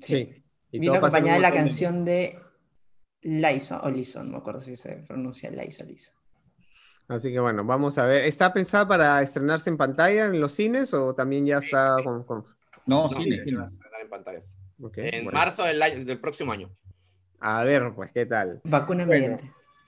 C: Sí. Y Vino acompañada de la canción de Lyson, o Lison, no me acuerdo si se pronuncia Lyson o Lison.
A: Así que bueno, vamos a ver. ¿Está pensada para estrenarse en pantalla en los cines o también ya está con,
B: No, cines, cines.
D: en pantallas. en marzo del, próximo año.
A: A ver, pues, ¿qué tal?
C: Vacuna bueno,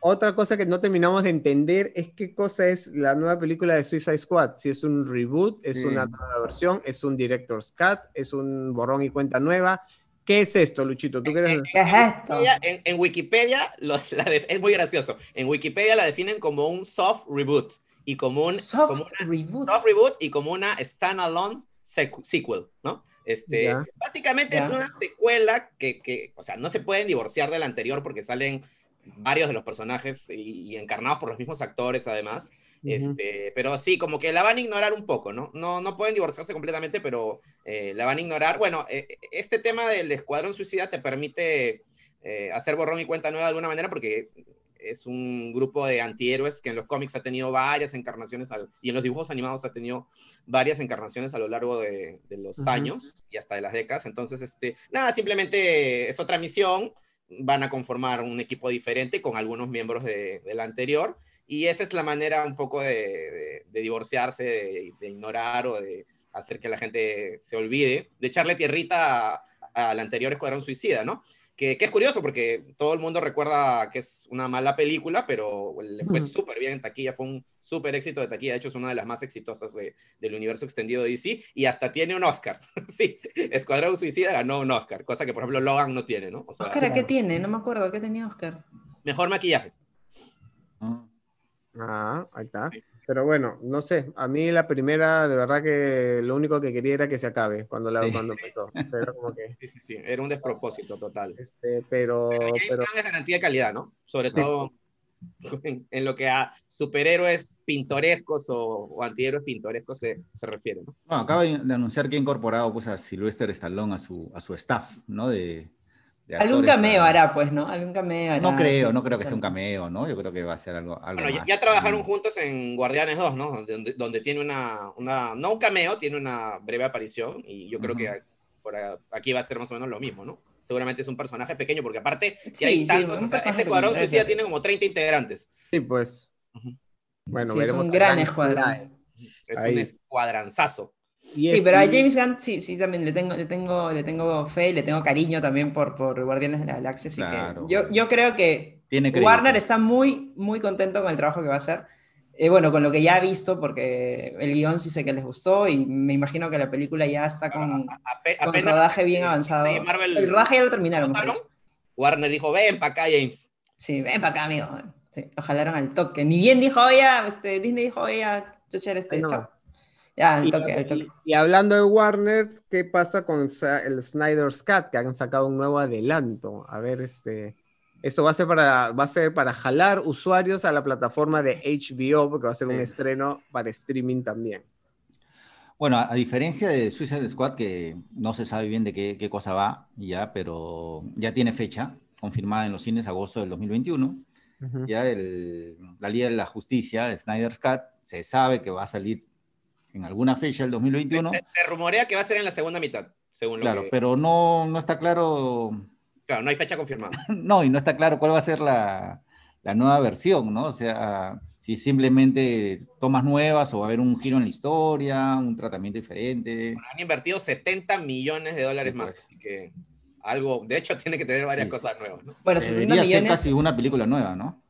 A: Otra cosa que no terminamos de entender es qué cosa es la nueva película de Suicide Squad. Si es un reboot, es una nueva versión, es un director's cut, es un borrón y cuenta nueva, ¿Qué es esto, Luchito? ¿Tú
C: ¿Qué
D: es esto? En, Wikipedia, es muy gracioso. En Wikipedia la definen como un soft reboot y como un
C: soft, reboot.
D: soft reboot y como una standalone sequel, ¿no? Este, básicamente es una secuela que, que, o sea, no se pueden divorciar de la anterior porque salen varios de los personajes y encarnados por los mismos actores además. Este, pero sí, como que la van a ignorar un poco, ¿no? No, no pueden divorciarse completamente, pero eh, la van a ignorar. Bueno, eh, este tema del Escuadrón Suicida te permite eh, hacer borrón y cuenta nueva de alguna manera porque es un grupo de antihéroes que en los cómics ha tenido varias encarnaciones y en los dibujos animados ha tenido varias encarnaciones a lo largo de, los años y hasta de las décadas. Entonces, este, nada, simplemente es otra misión. Van a conformar un equipo diferente con algunos miembros de, de la anterior y esa es la manera un poco de, divorciarse, de, ignorar o de hacer que la gente se olvide, de echarle tierrita al anterior Escuadrón Suicida, ¿no? Que, que, es curioso porque todo el mundo recuerda que es una mala película, pero le fue súper bien en taquilla, fue un súper éxito de taquilla, de hecho es una de las más exitosas del universo extendido de DC y hasta tiene un Oscar. [laughs] sí, Escuadrón Suicida ganó un Oscar, cosa que por ejemplo Logan no tiene, ¿no?
C: O ¿Oscar qué tiene? No me acuerdo, ¿qué tenía Oscar?
D: Mejor maquillaje.
A: Ah, ahí está. Pero bueno, no sé, a mí la primera, de verdad que lo único que quería era que se acabe cuando, la, cuando empezó. era como que... [laughs]
D: Sí, sí, sí, era un despropósito total.
A: Este, pero... Pero
D: pero... es garantía de calidad, ¿no? Sobre todo [laughs] en, lo que a superhéroes pintorescos o, o antihéroes pintorescos se, se refiere, ¿no?
B: Bueno, acaba de anunciar que ha incorporado pues, a Sylvester Stallone a su, a su staff, ¿no? De,
C: Algún cameo hará, pues, ¿no? Algún cameo hará,
B: No creo, no creo que sea un cameo, ¿no? Yo creo que va a ser algo, algo
D: bueno,
B: más.
D: Ya, trabajaron juntos en Guardianes 2, ¿no? Donde, donde, tiene una, una, no un cameo, tiene una breve aparición y yo creo uh -huh. que por aquí va a ser más o menos lo mismo, ¿no? Seguramente es un personaje pequeño porque aparte sí, hay tantos, sí, o sea, este cuadrón suicida tiene como 30 integrantes.
A: Sí, pues. Uh -huh.
C: Bueno, sí, es un gran escuadrón.
D: Es Ahí. un escuadranzazo.
C: Y sí, pero a James Gunn sí, sí también le tengo, le tengo, le tengo fe, le tengo cariño también por, por Guardianes de la Galaxia, así claro. que yo, yo creo que
B: Tiene
C: Warner está muy, muy contento con el trabajo que va a hacer. Eh, bueno, con lo que ya ha visto, porque el guion sí sé que les gustó y me imagino que la película ya está con, Ape, con rodaje bien avanzado. Marvel, el rodaje ya lo terminaron.
D: Warner dijo, ven para acá, James.
C: Sí, ven para acá, amigo. Sí, lo jalaron al toque. Ni bien dijo, oye, este, Disney dijo, oye, chucher este, no. chao. Ya, al toque,
A: y,
C: al toque.
A: Y, y, hablando de Warner, ¿qué pasa con el Snyder's Cut? Que han sacado un nuevo adelanto. A ver, este. Esto va a ser para, va a ser para jalar usuarios a la plataforma de HBO, porque va a ser sí. un estreno para streaming también.
B: Bueno, a, a, diferencia de Suicide Squad, que no se sabe bien de qué, qué, cosa va, ya, pero ya tiene fecha confirmada en los cines agosto del 2021. Uh -huh. Ya el, la Liga de la Justicia, el Snyder's Cut, se sabe que va a salir en alguna fecha del 2021.
D: Se, se, rumorea que va a ser en la segunda mitad, según lo
B: Claro,
D: que...
B: pero no, no está claro.
D: Claro, no hay fecha confirmada. [laughs]
B: no, y no está claro cuál va a ser la, la nueva versión, ¿no? O sea, si simplemente tomas nuevas o va a haber un giro en la historia, un tratamiento diferente.
D: Bueno, han invertido 70 millones de dólares sí, pues. más, así que algo, de hecho, [laughs] tiene que tener varias sí. cosas nuevas, ¿no?
B: Bueno, 70 millones... ser casi una película nueva, ¿no?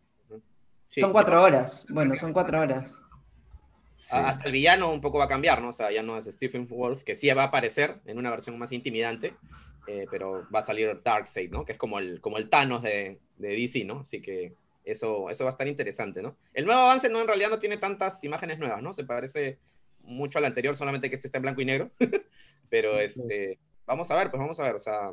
C: Sí, son cuatro horas. Bueno, son cuatro horas.
D: Sí. Hasta el villano un poco va a cambiar, ¿no? O sea, ya no es Stephen Wolf, que sí va a aparecer en una versión más intimidante, eh, pero va a salir Darkseid, ¿no? Que es como el, como el Thanos de, de, DC, ¿no? Así que eso, eso va a estar interesante, ¿no? El nuevo avance no, en realidad no tiene tantas imágenes nuevas, ¿no? Se parece mucho al anterior, solamente que este está en blanco y negro. [laughs] pero este, vamos a ver, pues vamos a ver, o sea...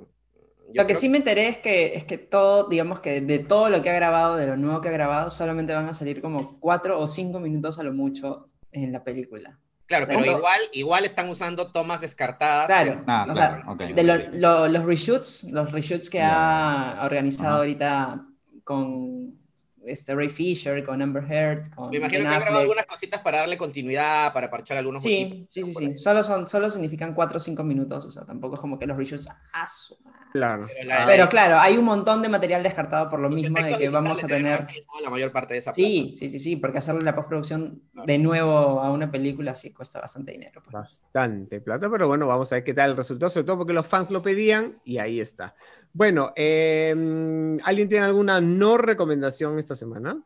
C: Lo que sí me enteré es que, es que todo, digamos que de todo lo que ha grabado, de lo nuevo que ha grabado, solamente van a salir como cuatro o cinco minutos a lo mucho en la película.
D: Claro, pero igual, igual están usando tomas descartadas.
C: Claro, ah, o claro. sea, okay, de okay. Lo, lo, los reshoots, los reshoots que yeah. ha organizado uh -huh. ahorita con este Ray Fisher, con Amber Heard, con
D: Me imagino ben que han grabado algunas cositas para darle continuidad, para parchar algunos
C: Sí, sí, sí, sí. Solo, son, solo significan 4 o 5 minutos, o sea, tampoco es como que los reshoots... ¡Ah,
A: Claro.
C: Pero, la, pero, claro, hay un montón de material descartado por lo mismo de que vamos a tener.
D: La mayor parte de esa
C: Sí, plata. sí, sí, sí, porque hacerle la postproducción claro. de nuevo a una película sí cuesta bastante dinero.
A: Pues. Bastante plata, pero bueno, vamos a ver qué tal el resultado, sobre todo porque los fans lo pedían y ahí está. Bueno, eh, ¿alguien tiene alguna no recomendación esta semana?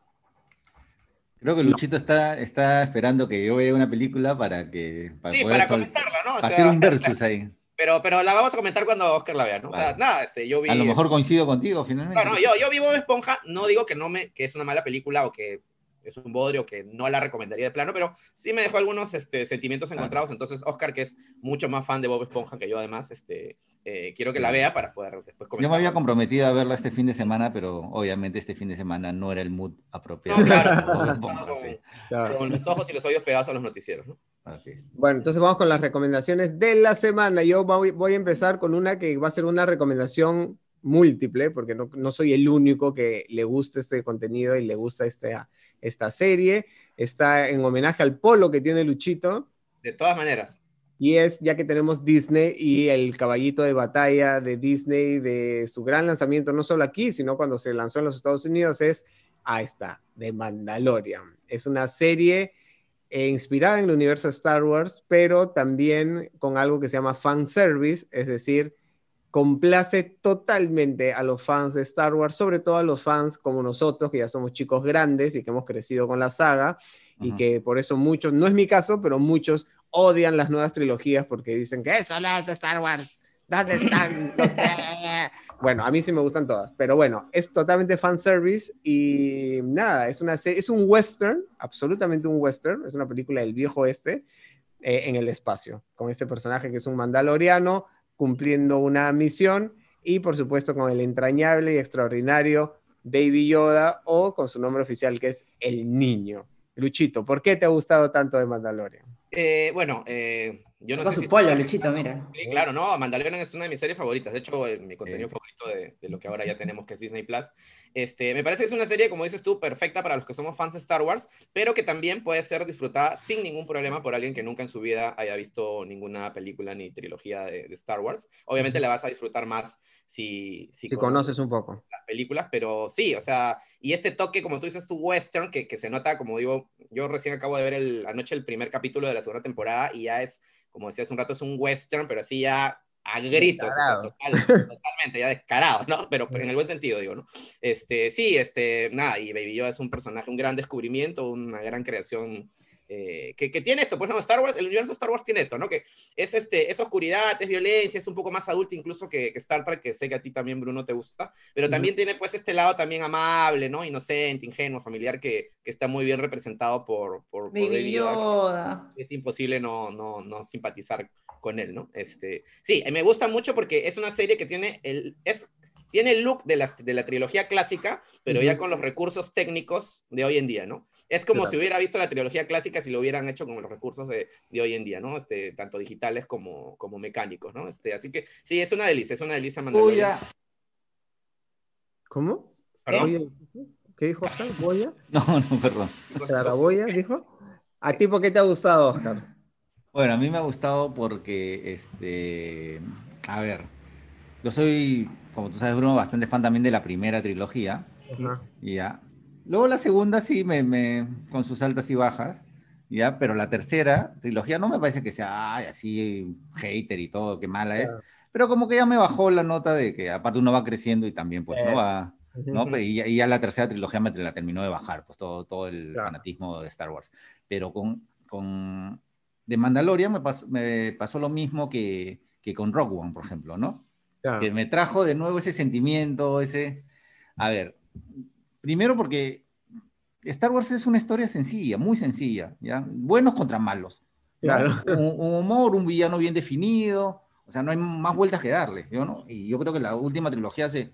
B: Creo que Luchito no. está, está esperando que yo vea una película para que
D: para sí, poder para comentarla, ¿no? O
B: sea, hacer un [laughs] versus ahí.
D: Pero, pero la vamos a comentar cuando Oscar la vea, ¿no? Vale. O sea, nada, este, yo vi...
B: A lo mejor coincido contigo, finalmente.
D: Bueno, yo, yo vi Bob Esponja, no digo que, no me, que es una mala película o que es un bodrio que no la recomendaría de plano, pero sí me dejó algunos este, sentimientos encontrados. Entonces, Oscar, que es mucho más fan de Bob Esponja que yo, además, este, eh, quiero que la vea para poder después comentar.
B: Yo me había comprometido a verla este fin de semana, pero obviamente este fin de semana no era el mood apropiado.
D: No, claro, Bob Esponja, con, sí. claro. con los ojos y los oídos pegados a los noticieros, ¿no?
A: Así es. Bueno, entonces vamos con las recomendaciones de la semana. Yo voy, voy a empezar con una que va a ser una recomendación múltiple, porque no, no, soy el único que le gusta este contenido y le gusta este, esta serie. Está en homenaje al polo que tiene Luchito.
D: De todas maneras.
A: Y es ya que tenemos Disney y el caballito de batalla de Disney, de su gran lanzamiento, no solo aquí, sino cuando se lanzó en los Estados Unidos, es, ahí está, de Mandalorian. Es una serie eh, inspirada en el universo de Star Wars, pero también con algo que se llama fan service, es decir, complace totalmente a los fans de Star Wars, sobre todo a los fans como nosotros, que ya somos chicos grandes y que hemos crecido con la saga, y que por eso muchos, no es mi caso, pero muchos odian las nuevas trilogías porque dicen que eso no es de Star Wars, ¿dónde están los [laughs] Bueno, a mí sí me gustan todas, pero bueno, es totalmente fanservice y nada, es, una, es un western, absolutamente un western, es una película del viejo este en el espacio, con este personaje que es un mandaloriano cumpliendo una misión y por supuesto con el entrañable y extraordinario Baby Yoda o con su nombre oficial que es El Niño. Luchito, ¿por qué te ha gustado tanto de Mandalorian?
D: Eh, bueno, eh, yo no
C: sé su pollo, Luchito, mira.
D: Sí, claro, no, Mandalorian es una de mis series favoritas. De hecho, mi contenido favorito de, de, lo que ahora ya tenemos, que es Disney Plus. Este, me parece que es una serie, como dices tú, perfecta para los que somos fans de Star Wars, pero que también puede ser disfrutada sin ningún problema por alguien que nunca en su vida haya visto ninguna película ni trilogía de, de Star Wars. Obviamente la vas a disfrutar más si,
A: si, conoces, un poco
D: las películas, pero sí, o sea, y este toque, como tú dices, tu western, que, que se nota, como digo, yo recién acabo de ver el, anoche el primer capítulo de la segunda temporada y ya es como decía hace un rato, es un western, pero así ya a gritos, totalmente, ya descarado, ¿no? Pero, en el buen sentido, digo, ¿no? Este, sí, este, nada, y Baby Yoda es un personaje, un gran descubrimiento, una gran creación eh, que, que, tiene esto, pues no, Star Wars, el universo de Star Wars tiene esto, ¿no? Que es, este, es oscuridad, es violencia, es un poco más adulto incluso que, que Star Trek, que sé que a ti también, Bruno, te gusta, pero también tiene pues este lado también amable, ¿no? Inocente, ingenuo, familiar, que, que está muy bien representado por, por,
C: Baby Yoda.
D: Es imposible no, no, no simpatizar con él, ¿no? Este, sí, me gusta mucho porque es una serie que tiene el, es tiene el look de la, de la trilogía clásica, pero ya con los recursos técnicos de hoy en día, ¿no? Es como si hubiera visto la trilogía clásica si lo hubieran hecho con los recursos de, de hoy en día, ¿no? Este, tanto digitales como, como mecánicos, ¿no? Este, así que sí, es una delicia, es una delicia
A: Mandalorian. ¿Cómo? ¿Qué dijo Oscar? ¿Boya? [laughs]
B: No, no, perdón.
A: ¿Boya dijo? ¿A ti por qué te ha gustado, Oscar?
B: Bueno, a mí me ha gustado porque, este, a ver, yo soy, como tú sabes, Bruno, bastante fan también de la primera trilogía. Ya. Luego la segunda sí, me, me, con sus altas y bajas, ya, pero la tercera trilogía no me parece que sea así hater y todo, qué mala es. Pero como que ya me bajó la nota de que aparte uno va creciendo y también pues no va, ¿no? Y, ya la tercera trilogía me la terminó de bajar, pues todo, todo el fanatismo de Star Wars. Pero con, con de Mandalorian me, me pasó lo mismo que, que con Rock One, por ejemplo, ¿no? Que me trajo de nuevo ese sentimiento, ese... A ver, primero porque Star Wars es una historia sencilla, muy sencilla, ¿ya? Buenos contra malos. Claro. Un, humor, un villano bien definido, o sea, no hay más vueltas que darle, ¿no? Y yo creo que la última trilogía se,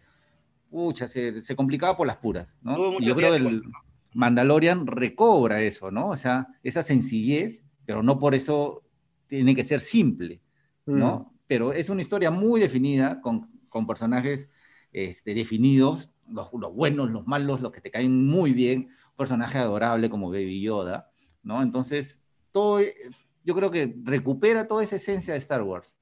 B: pucha, se, se complicaba por las puras, ¿no? yo creo que el Mandalorian recobra eso, ¿no? O sea, esa sencillez, pero no por eso tiene que ser simple, ¿no? Mm pero es una historia muy definida, con, con personajes este, definidos, los, los, buenos, los malos, los que te caen muy bien, un personaje adorable como Baby Yoda, ¿no? Entonces, todo, yo creo que recupera toda esa esencia de Star Wars.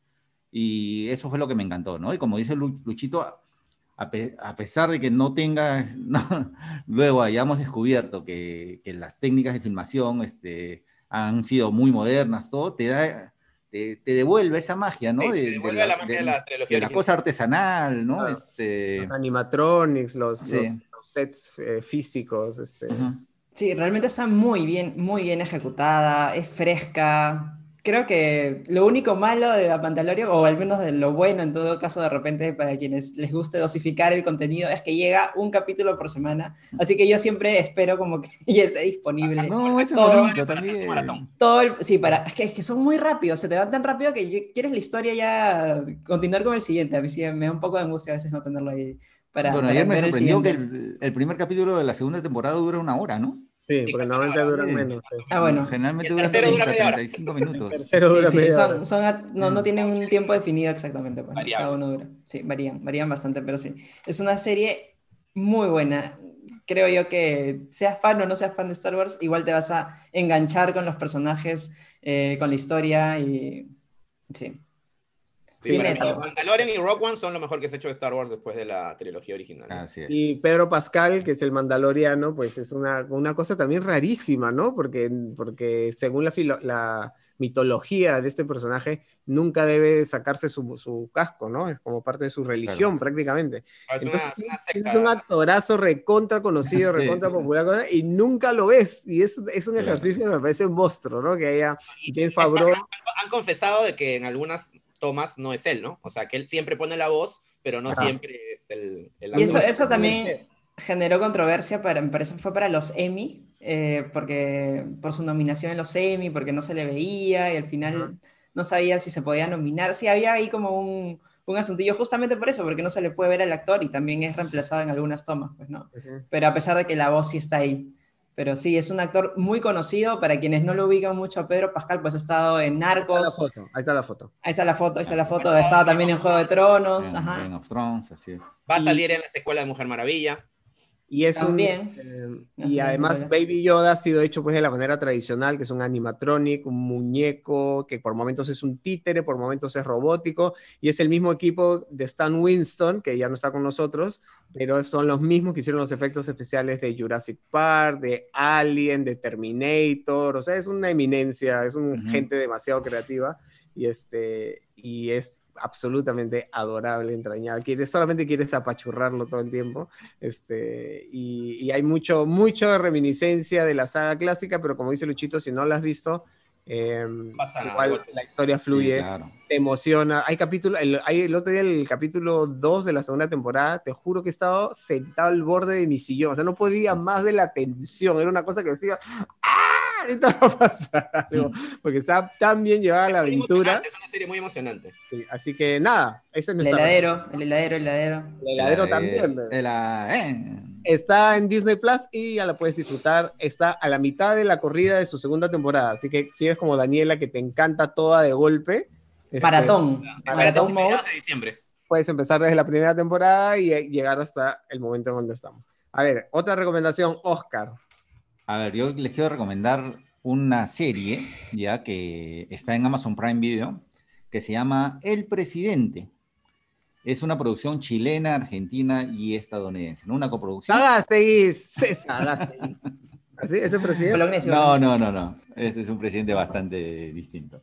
B: Y eso fue lo que me encantó, ¿no? Y como dice Luchito, a, a pesar de que no tenga, [laughs] no, luego hayamos descubierto que, que, las técnicas de filmación este, han sido muy modernas, todo, te da te, devuelve esa magia, ¿no?
D: de, devuelve la, magia de, la trilogía.
B: la cosa artesanal, ¿no? Este...
A: Los animatronics, los, los, sets eh, físicos. Este...
C: Sí, realmente está muy bien, muy bien ejecutada, es fresca, creo que lo único malo de la Mandalorian, o al menos de lo bueno en todo caso de repente para quienes les guste dosificar el contenido, es que llega un capítulo por semana. Así que yo siempre espero como que [laughs] ya esté disponible.
B: no, eso todo, bonito, también.
C: Todo sí, para, es que, es que, son muy rápidos, se te van tan rápido que quieres la historia ya continuar con el siguiente. A mí sí me da un poco de angustia a veces no tenerlo ahí. Para,
B: bueno, ayer me sorprendió que el, el primer capítulo de la segunda temporada dura una hora, ¿no?
A: Sí, porque normalmente duran menos.
C: Ah, bueno.
B: Generalmente duran 35 minutos.
A: El tercero dura
C: sí, son, son no, no, tienen un tiempo definido exactamente. Pues, cada uno dura. Sí, varían, varían bastante, pero sí. Es una serie muy buena. Creo yo que seas fan o no seas fan de Star Wars, igual te vas a enganchar con los personajes, eh, con la historia y. Sí.
D: Sí, Mandalorian y Rock One son lo mejor que se ha hecho de Star Wars después de la trilogía original.
A: Y Pedro Pascal, que es el mandaloriano, pues es una, una cosa también rarísima, ¿no? Porque, porque según la, la mitología de este personaje, nunca debe sacarse su, su casco, ¿no? Es como parte de su religión prácticamente. Ah, es Entonces es un actorazo recontra conocido, recontra popular, y nunca lo ves. Y es, es un ejercicio que me parece un monstruo, ¿no? Que haya James Favreau.
D: han confesado de que en algunas Thomas no es él, ¿no? O sea, que él siempre pone la voz, pero no siempre es el...
C: y eso, eso también generó controversia, para, me parece fue para los Emmy, eh, porque por su nominación en los Emmy, porque no se le veía y al final no sabía si se podía nominar. Sí, había ahí como un, un, asuntillo justamente por eso, porque no se le puede ver al actor y también es reemplazado en algunas tomas, pues, ¿no? Pero a pesar de que la voz sí está ahí. Pero sí, es un actor muy conocido. Para quienes no lo ubican mucho a Pedro Pascal, pues ha estado en Narcos.
A: Ahí está la foto.
C: Ahí está la foto. Ahí está la foto. Ha estado también en Juego de Tronos.
B: En, of Thrones, así es.
D: Va a salir en la secuela de Mujer Maravilla.
A: Y es este, y además Baby Yoda ha sido hecho pues de la manera tradicional, que es un animatronic, un muñeco, que por momentos es un títere, por momentos es robótico, y es el mismo equipo de Stan Winston, que ya no está con nosotros, pero son los mismos que hicieron los efectos especiales de Jurassic Park, de Alien, de Terminator, o sea, es una eminencia, es una gente demasiado creativa, y este, y es absolutamente adorable, entrañable. Quieres, solamente quieres apachurrarlo todo el tiempo. Este, y, hay mucho, mucho reminiscencia de la saga clásica, pero como dice Luchito, si no la has visto, em, igual la historia fluye, te emociona. Hay capítulo, el, hay el otro día el capítulo 2 de la segunda temporada, te juro que he estado sentado al borde de mi sillón, o sea, no podía más de la tensión, era una cosa que decía, ¡ah! Ahorita va a pasar [laughs] algo, porque está tan bien llevada la aventura.
D: Es una serie muy emocionante.
A: así que nada, ese
C: es El heladero, el heladero, el heladero.
A: El heladero también.
B: Eh.
A: Está en Disney Plus y ya la puedes disfrutar. Está a la mitad de la corrida de su segunda temporada, así que si eres como Daniela que te encanta toda de golpe.
C: Este, maratón. maratón
D: de diciembre.
A: Puedes empezar desde la primera temporada y llegar hasta el momento en donde estamos. A ver, otra recomendación, Oscar.
B: A ver, yo les quiero recomendar una serie, ya que está en Amazon Prime Video, que se llama El Presidente. Es una producción chilena, argentina y estadounidense, ¿no? Una coproducción.
A: Agastegui, César Agastegui. ¿Así? ¿Ese presidente?
B: No, no, no, no. Este es un presidente bastante distinto.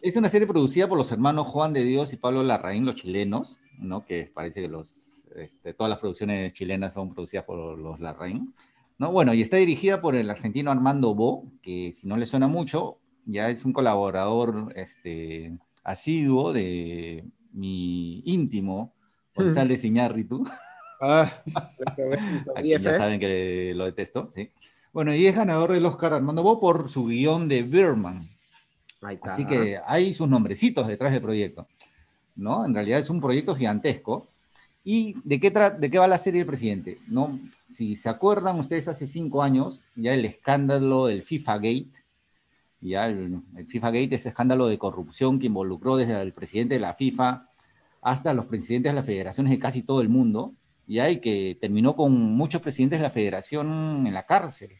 B: Es una serie producida por los hermanos Juan de Dios y Pablo Larraín, los chilenos, ¿no? Que parece que los, este, todas las producciones chilenas son producidas por los Larraín. ¿No? Bueno, y está dirigida por el argentino Armando Bo, que si no le suena mucho, ya es un colaborador este, asiduo de mi íntimo, González Iñárritu. Ah, [laughs] ya saben que lo detesto, sí. Bueno, y es ganador del Oscar Armando Bo por su guion de Birman. Así que hay sus nombrecitos detrás del proyecto, ¿no? En realidad es un proyecto gigantesco. ¿Y de qué, de qué va la serie del presidente? ¿No? Si se acuerdan ustedes hace cinco años, ya el escándalo del FIFA Gate, ya el, FIFA Gate, ese escándalo de corrupción que involucró desde el presidente de la FIFA hasta los presidentes de las federaciones de casi todo el mundo, ya y que terminó con muchos presidentes de la federación en la cárcel,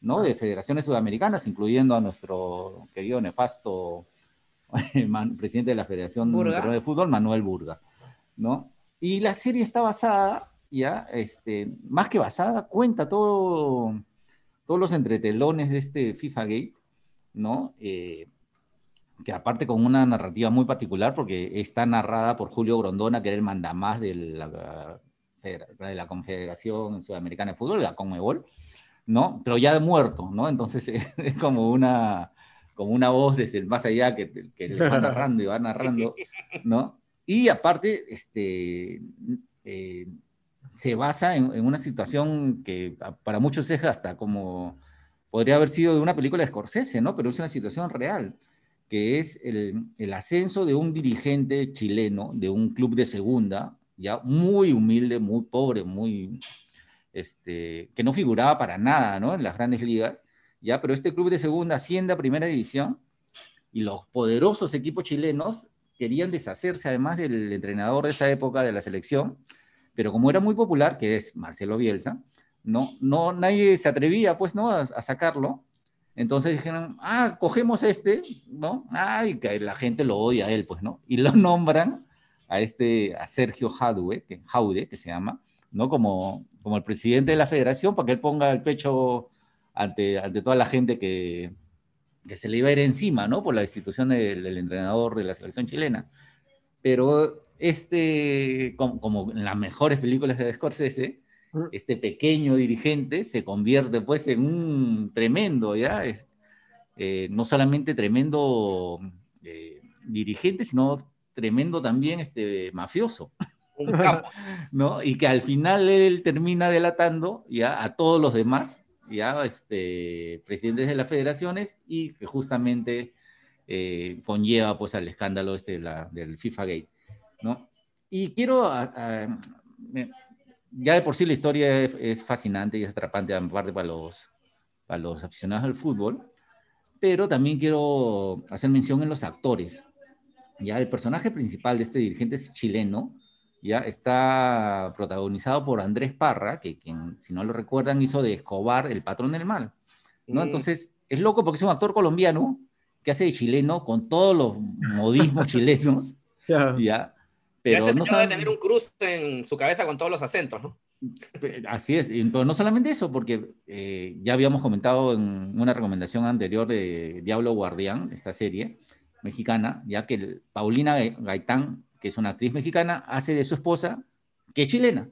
B: ¿no? De federaciones sudamericanas, incluyendo a nuestro querido nefasto [laughs] presidente de la Federación de Fútbol, Manuel Burga, ¿no? Y la serie está basada ya, este, más que basada, cuenta todo, todos los entretelones de este FIFA Gate, ¿no? Eh, que aparte con una narrativa muy particular, porque está narrada por Julio Grondona, que era el mandamás de la, de la Confederación Sudamericana de Fútbol, la CONMEBOL, ¿no? Pero ya de muerto, ¿no? Entonces [laughs] es como una, como una voz desde el más allá que, que le va narrando y va narrando, ¿no? Y aparte, este, eh, se basa en, una situación que para muchos es hasta como podría haber sido de una película de Scorsese, ¿no? Pero es una situación real, que es el, ascenso de un dirigente chileno de un club de segunda, ya muy humilde, muy pobre, muy, este, que no figuraba para nada, ¿no? En las grandes ligas, ya, pero este club de segunda asciende a primera división y los poderosos equipos chilenos querían deshacerse además del entrenador de esa época de la selección, pero como era muy popular, que es Marcelo Bielsa, no, no, nadie se atrevía, pues, ¿no? A, sacarlo. Entonces dijeron, ah, cogemos este, ¿no? Ay, que la gente lo odia a él, pues, ¿no? Y lo [laughs] nombran a este, a Sergio Jaude, que, Jaude, que se llama, ¿no? Como, como el presidente de la federación, para que él ponga el pecho ante, ante toda la gente que, que se le iba a ir encima, ¿no? Por la institución del, entrenador de la selección chilena. Pero este, como, como, en las mejores películas de Scorsese, este pequeño dirigente se convierte pues en un tremendo, ¿ya? Es, eh, no solamente tremendo eh, dirigente, sino tremendo también este, mafioso. Un capo. [laughs] ¿No? Y que al final él termina delatando ya a todos los demás, ya este, presidentes de las federaciones, y que justamente eh, conlleva pues al escándalo este del FIFA Gate, ¿no? Y quiero, ya de por sí la historia es, fascinante y es atrapante, aparte para los, para los aficionados al fútbol, pero también quiero hacer mención en los actores. Ya el personaje principal de este dirigente es chileno, ya está protagonizado por Andrés Parra, que quien, si no lo recuerdan, hizo de Escobar el patrón del mal. ¿no? Mm. Entonces, es loco porque es un actor colombiano que hace de chileno con todos los modismos [laughs] chilenos, ¿ya?
D: Pero este no sabe tener un cruce en su cabeza con todos los acentos, ¿no?
B: Así es, pero no solamente eso, porque eh, ya habíamos comentado en una recomendación anterior de Diablo Guardián, esta serie mexicana, ya que Paulina Gaitán, que es una actriz mexicana, hace de su esposa, que es chilena.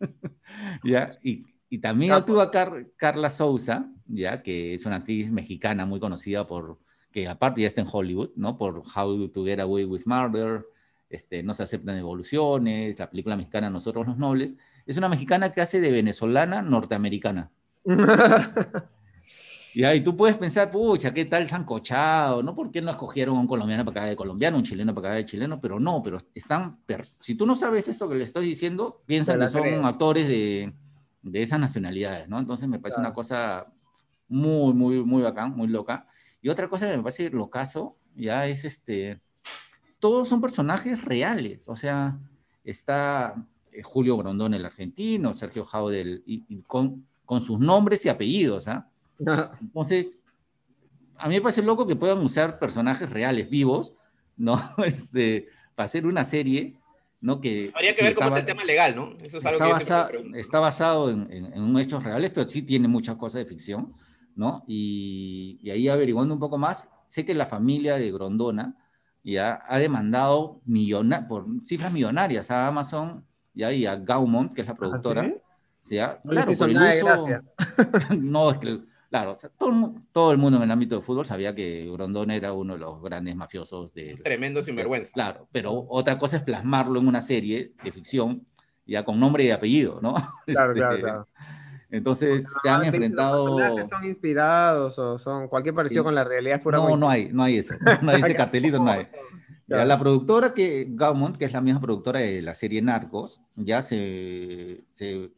B: [laughs] ¿Ya? Y, y también actúa Carla Souza, ya que es una actriz mexicana muy conocida por, que aparte ya está en Hollywood, ¿no? Por How to Get Away with Murder, este, no se aceptan evoluciones, la película mexicana Nosotros los Nobles, es una mexicana que hace de venezolana norteamericana. [laughs] y ahí tú puedes pensar, pucha, ¿qué tal sancochado? ¿No? ¿Por qué no escogieron a un colombiano para cada de colombiano, un chileno para cada de chileno? Pero no, pero están... Si tú no sabes esto que le estoy diciendo, piensa que son actores de, de, esas nacionalidades, ¿no? Entonces me parece una cosa muy, muy, muy bacán, muy loca. Y otra cosa que me parece locazo, ya es este todos son personajes reales, o sea, está eh, Julio Grondón, el argentino, Sergio Jaudel, y, con, con, sus nombres y apellidos, ¿ah? Entonces, a mí me parece loco que puedan usar personajes reales, vivos, ¿no? [laughs] Este, para hacer una serie, ¿no? Que,
D: Habría que ver cómo es el tema legal, ¿no?
B: Eso es algo está, que está basado en, en, hechos reales, pero sí tiene muchas cosas de ficción, ¿no? Y, y ahí averiguando un poco más, sé que la familia de Grondona, ya ha demandado por cifras millonarias a Amazon ¿ya? y a Gaumont, que es la ¿Ah, productora.
A: ¿sí? No claro, hizo nada de gracia. [laughs]
B: no, es que, claro, todo, todo, el mundo en el ámbito de fútbol sabía que Grondona era uno de los grandes mafiosos de...
D: Tremendo sinvergüenza.
B: Claro, pero otra cosa es plasmarlo en una serie de ficción, ya con nombre y apellido, ¿no?
A: Claro, [laughs] claro, este, claro.
B: Entonces se han enfrentado.
A: Los son inspirados o son cualquier parecido con la realidad es pura
B: No, no hay, no hay eso. No hay ese cartelito, no hay. [laughs] la productora que, Gaumont, que es la misma productora de la serie Narcos, ya se, se,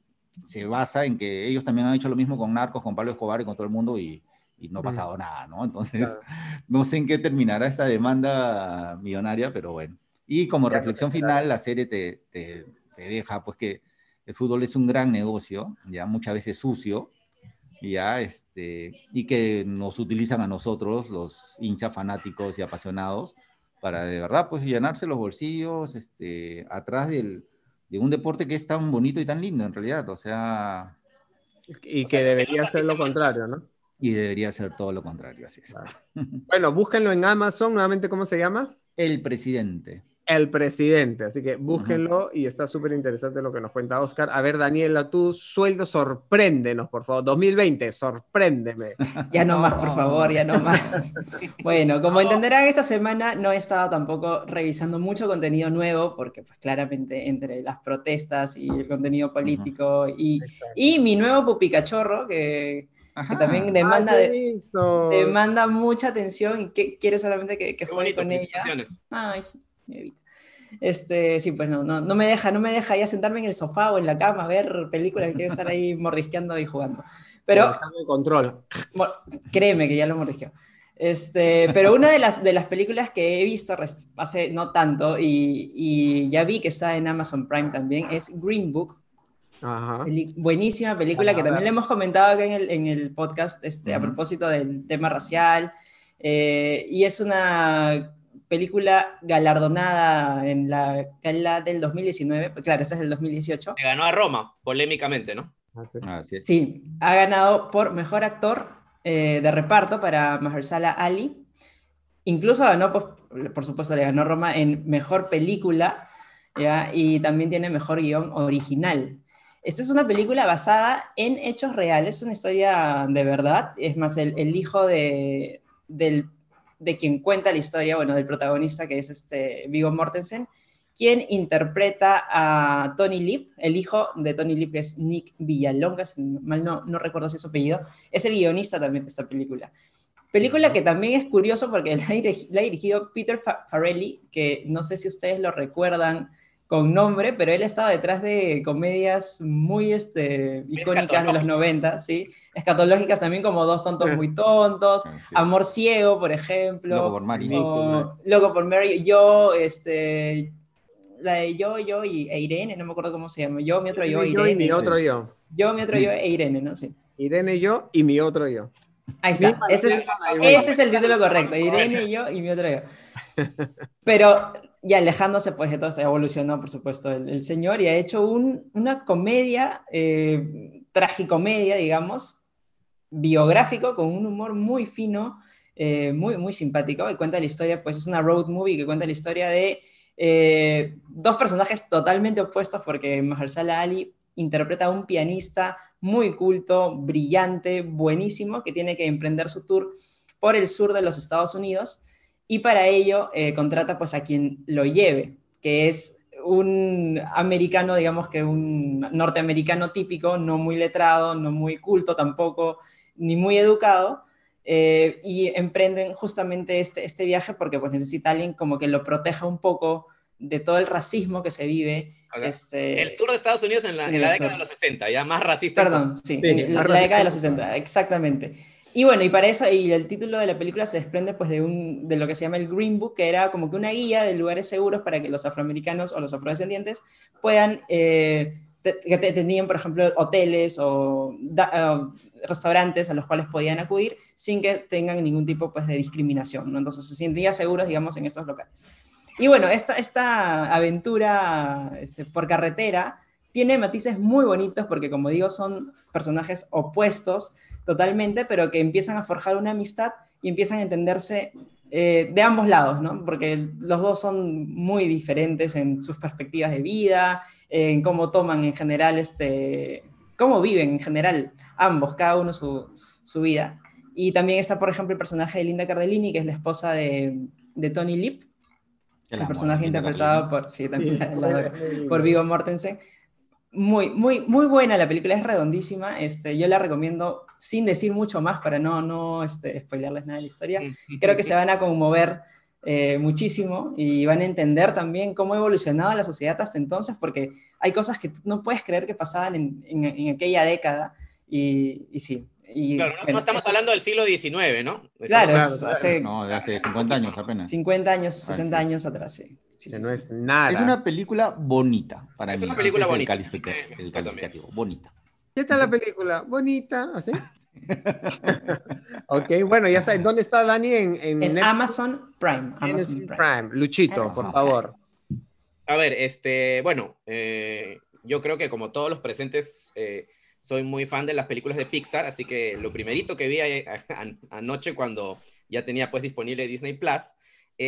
B: se, basa en que ellos también han hecho lo mismo con Narcos, con Pablo Escobar y con todo el mundo y, y no ha pasado nada, ¿no? Entonces, [laughs] no sé en qué terminará esta demanda millonaria, pero bueno. Y como reflexión final, la serie te, te, te deja, pues que el fútbol es un gran negocio, ya muchas veces sucio, ya este, y que nos utilizan a nosotros, los hinchas fanáticos y apasionados, para de verdad pues llenarse los bolsillos este, atrás del, de un deporte que es tan bonito y tan lindo en realidad, o sea...
A: Y que debería ser lo contrario, ¿no?
B: Y debería ser todo lo contrario, así es.
A: Bueno, búsquenlo en Amazon, nuevamente, ¿cómo se llama?
B: El presidente
A: el presidente. Así que búsquenlo y está súper interesante lo que nos cuenta Oscar. A ver, Daniela, tu sueldo, sorpréndenos, por favor. 2020, sorpréndeme. [laughs]
C: Ya no más, por favor, ya no más. [laughs] bueno, como entenderán, esta semana no he estado tampoco revisando mucho contenido nuevo, porque pues claramente entre las protestas y el contenido político y, y, mi nuevo pupicachorro, que, que también demanda, ah, demanda mucha atención y que quiere solamente que, que juegue con ella. Ay, este, sí, pues no, no, no, me deja, no me deja ya sentarme en el sofá o en la cama a ver películas, quiero estar ahí [laughs] mordisqueando y jugando. Pero...
A: control.
C: Créeme que ya lo mordisqueo. Este, pero una de las, de las películas que he visto hace no tanto y, y, ya vi que está en Amazon Prime también es Green Book, buenísima película que también le hemos comentado acá en el, en el podcast este, a propósito del tema racial. Eh, y es una película galardonada en la gala del 2019, claro, esa es del 2018.
D: ganó a Roma, polémicamente, ¿no?
C: Sí, ha ganado por mejor actor eh, de reparto para Mahershala Ali. Incluso ganó, por, por supuesto, le ganó Roma en mejor película y también tiene mejor guion original. Esta es una película basada en hechos reales, es una historia de verdad. Es más, el, hijo de, del, de quien cuenta la historia, bueno, del protagonista, que es este Viggo Mortensen, quien interpreta a Tony Lip, el hijo de Tony Lip, que es Nick Villalonga, mal no, no recuerdo si es su apellido, es el guionista también de esta película. Película que también es curioso porque [laughs] la ha dirigido Peter Farrelly, que no sé si ustedes lo recuerdan, con nombre, pero él estaba detrás de comedias muy este, icónicas de los 90, ¿sí? Escatológicas también como Dos tontos muy tontos, Amor ciego, por ejemplo.
B: Loco por Mary.
C: Loco por Mary. Yo, este, la de yo, yo y e Irene, no me acuerdo cómo se llama. Yo, mi otro yo,
A: Irene. Yo y mi otro yo.
C: Yo, mi otro yo e Irene, ¿no? Sí.
A: Irene, yo y mi otro yo.
C: Ahí está. Ese es, ese es el título correcto. Irene, yo y mi otro yo. [laughs] Pero y alejándose pues se evolucionó por supuesto el, señor y ha hecho una comedia, eh, tragicomedia, digamos, biográfico con un humor muy fino, eh, muy, muy simpático y cuenta la historia, pues es una road movie que cuenta la historia de eh, dos personajes totalmente opuestos porque Mahershala Ali interpreta a un pianista muy culto, brillante, buenísimo, que tiene que emprender su tour por el sur de los Estados Unidos y para ello eh, contrata pues a quien lo lleve, que es un americano, digamos que un norteamericano típico, no muy letrado, no muy culto tampoco, ni muy educado, eh, y emprenden justamente este, este viaje porque pues necesita alguien como que lo proteja un poco de todo el racismo que se vive.
D: Este, el sur de Estados Unidos en la, década de los 60, ya más racista.
C: Perdón, sí, en la, década de los 60, exactamente. Y bueno, y para eso, y el título de la película se desprende pues de, un, de lo que se llama el Green Book, que era como que una guía de lugares seguros para que los afroamericanos o los afrodescendientes puedan, eh, que tenían, por ejemplo, hoteles o restaurantes a los cuales podían acudir sin que tengan ningún tipo pues, de discriminación, ¿no? Entonces se sentían seguros, digamos, en estos locales. Y bueno, esta, esta aventura este, por carretera tiene matices muy bonitos porque, como digo, son personajes opuestos totalmente, pero que empiezan a forjar una amistad y empiezan a entenderse eh, de ambos lados, ¿no? Porque los dos son muy diferentes en sus perspectivas de vida, en cómo toman en general, este, cómo viven en general ambos, cada uno su, su vida. Y también está, por ejemplo, el personaje de Linda Cardellini, que es la esposa de, de Tony Lip, el, personaje interpretado por, sí, también por Vigo Mortensen, muy, muy, muy buena la película, es redondísima. Este, yo la recomiendo sin decir mucho más para no, no este, spoilerles nada de la historia. [laughs] Creo que se van a conmover eh, muchísimo y van a entender también cómo ha evolucionado la sociedad hasta entonces, porque hay cosas que no puedes creer que pasaban en, en, aquella década. Y, y sí,
D: claro, no, estamos hablando del siglo XIX, ¿no?
C: Claro,
B: hace, no, de hace 50 años apenas.
C: 50 años, 60 años atrás, sí.
A: No es nada.
B: Es una película bonita para
D: es
B: mí.
D: Es una película bonita.
B: El, calificativo, bonita.
A: ¿Qué tal la película? Bonita, ¿así? [laughs] ok, bueno, ya sabes, ¿dónde está Dani?
C: En, en, Amazon Prime.
A: Amazon Prime. Luchito, por favor.
D: A ver, este, bueno, eh, yo creo que como todos los presentes... Eh, soy muy fan de las películas de Pixar, así que lo primerito que vi anoche cuando ya tenía pues disponible Disney Plus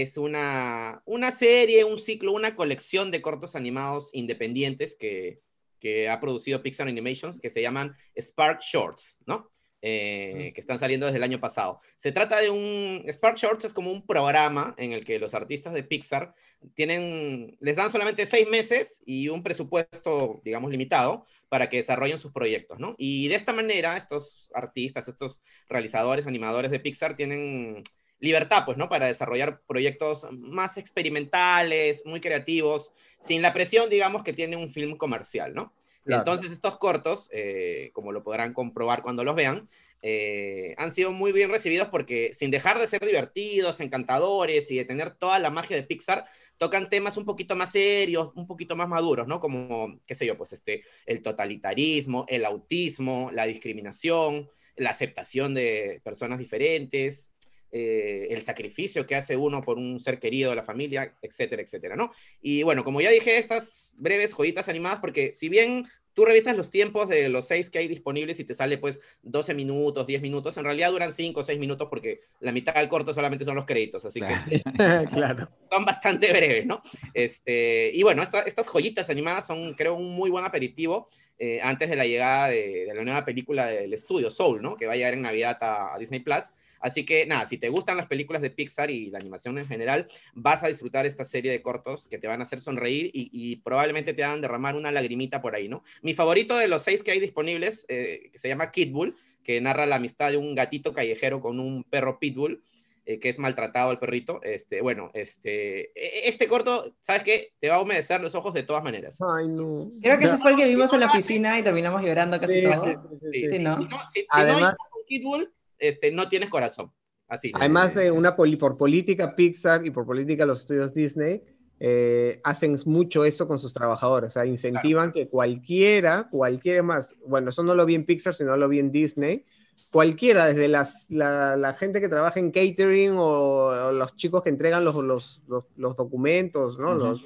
D: es una, una serie, un ciclo, una colección de cortos animados independientes que, que ha producido Pixar Animations que se llaman Spark Shorts, ¿no? Eh, que están saliendo desde el año pasado. Se trata de un... Spark Shorts es como un programa en el que los artistas de Pixar tienen, les dan solamente seis meses y un presupuesto, digamos, limitado para que desarrollen sus proyectos, ¿no? Y de esta manera, estos artistas, estos realizadores, animadores de Pixar tienen libertad, pues, ¿no? Para desarrollar proyectos más experimentales, muy creativos, sin la presión, digamos, que tiene un film comercial, ¿no? Entonces, estos cortos, eh, como lo podrán comprobar cuando los vean, eh, han sido muy bien recibidos porque sin dejar de ser divertidos, encantadores y de tener toda la magia de Pixar, tocan temas un poquito más serios, un poquito más maduros, ¿no? Como, qué sé yo, pues este, el totalitarismo, el autismo, la discriminación, la aceptación de personas diferentes, eh, el sacrificio que hace uno por un ser querido de la familia, etcétera, etcétera, ¿no? Y bueno, como ya dije, estas breves joyitas animadas, porque si bien tú revisas los tiempos de los seis que hay disponibles y te sale pues 12 minutos, 10 minutos, en realidad duran 5 o 6 minutos porque la mitad del corto solamente son los créditos, así que [laughs] claro. son bastante breves, ¿no? Este, y bueno, estas joyitas animadas son creo un muy buen aperitivo eh, antes de la llegada de, la nueva película del estudio, Soul, ¿no? Que va a llegar en Navidad a Disney Plus. Así que nada, si te gustan las películas de Pixar y la animación en general, vas a disfrutar esta serie de cortos que te van a hacer sonreír y, probablemente te hagan derramar una lagrimita por ahí, ¿no? Mi favorito de los seis que hay disponibles, eh, que se llama Kid Bull, que narra la amistad de un gatito callejero con un perro pitbull. Eh, que es maltratado el perrito, este, bueno, este, e, e, este corto, ¿sabes qué? Te va a humedecer los ojos de todas maneras.
C: Ay, no. Creo que ese fue el que vimos en la piscina y terminamos llorando casi todo. Sí, sí, ¿no?
D: Si, Además, Kid Bull, este, no tienes corazón. Así.
A: Además, de una por política Pixar y por política los estudios Disney, eh, hacen mucho eso con sus trabajadores, o sea, incentivan que cualquiera, cualquiera más, bueno, eso no lo vi en Pixar, sino lo vi en Disney, cualquiera, desde las, la, gente que trabaja en catering o, los chicos que entregan los, los, los, documentos, ¿no? los,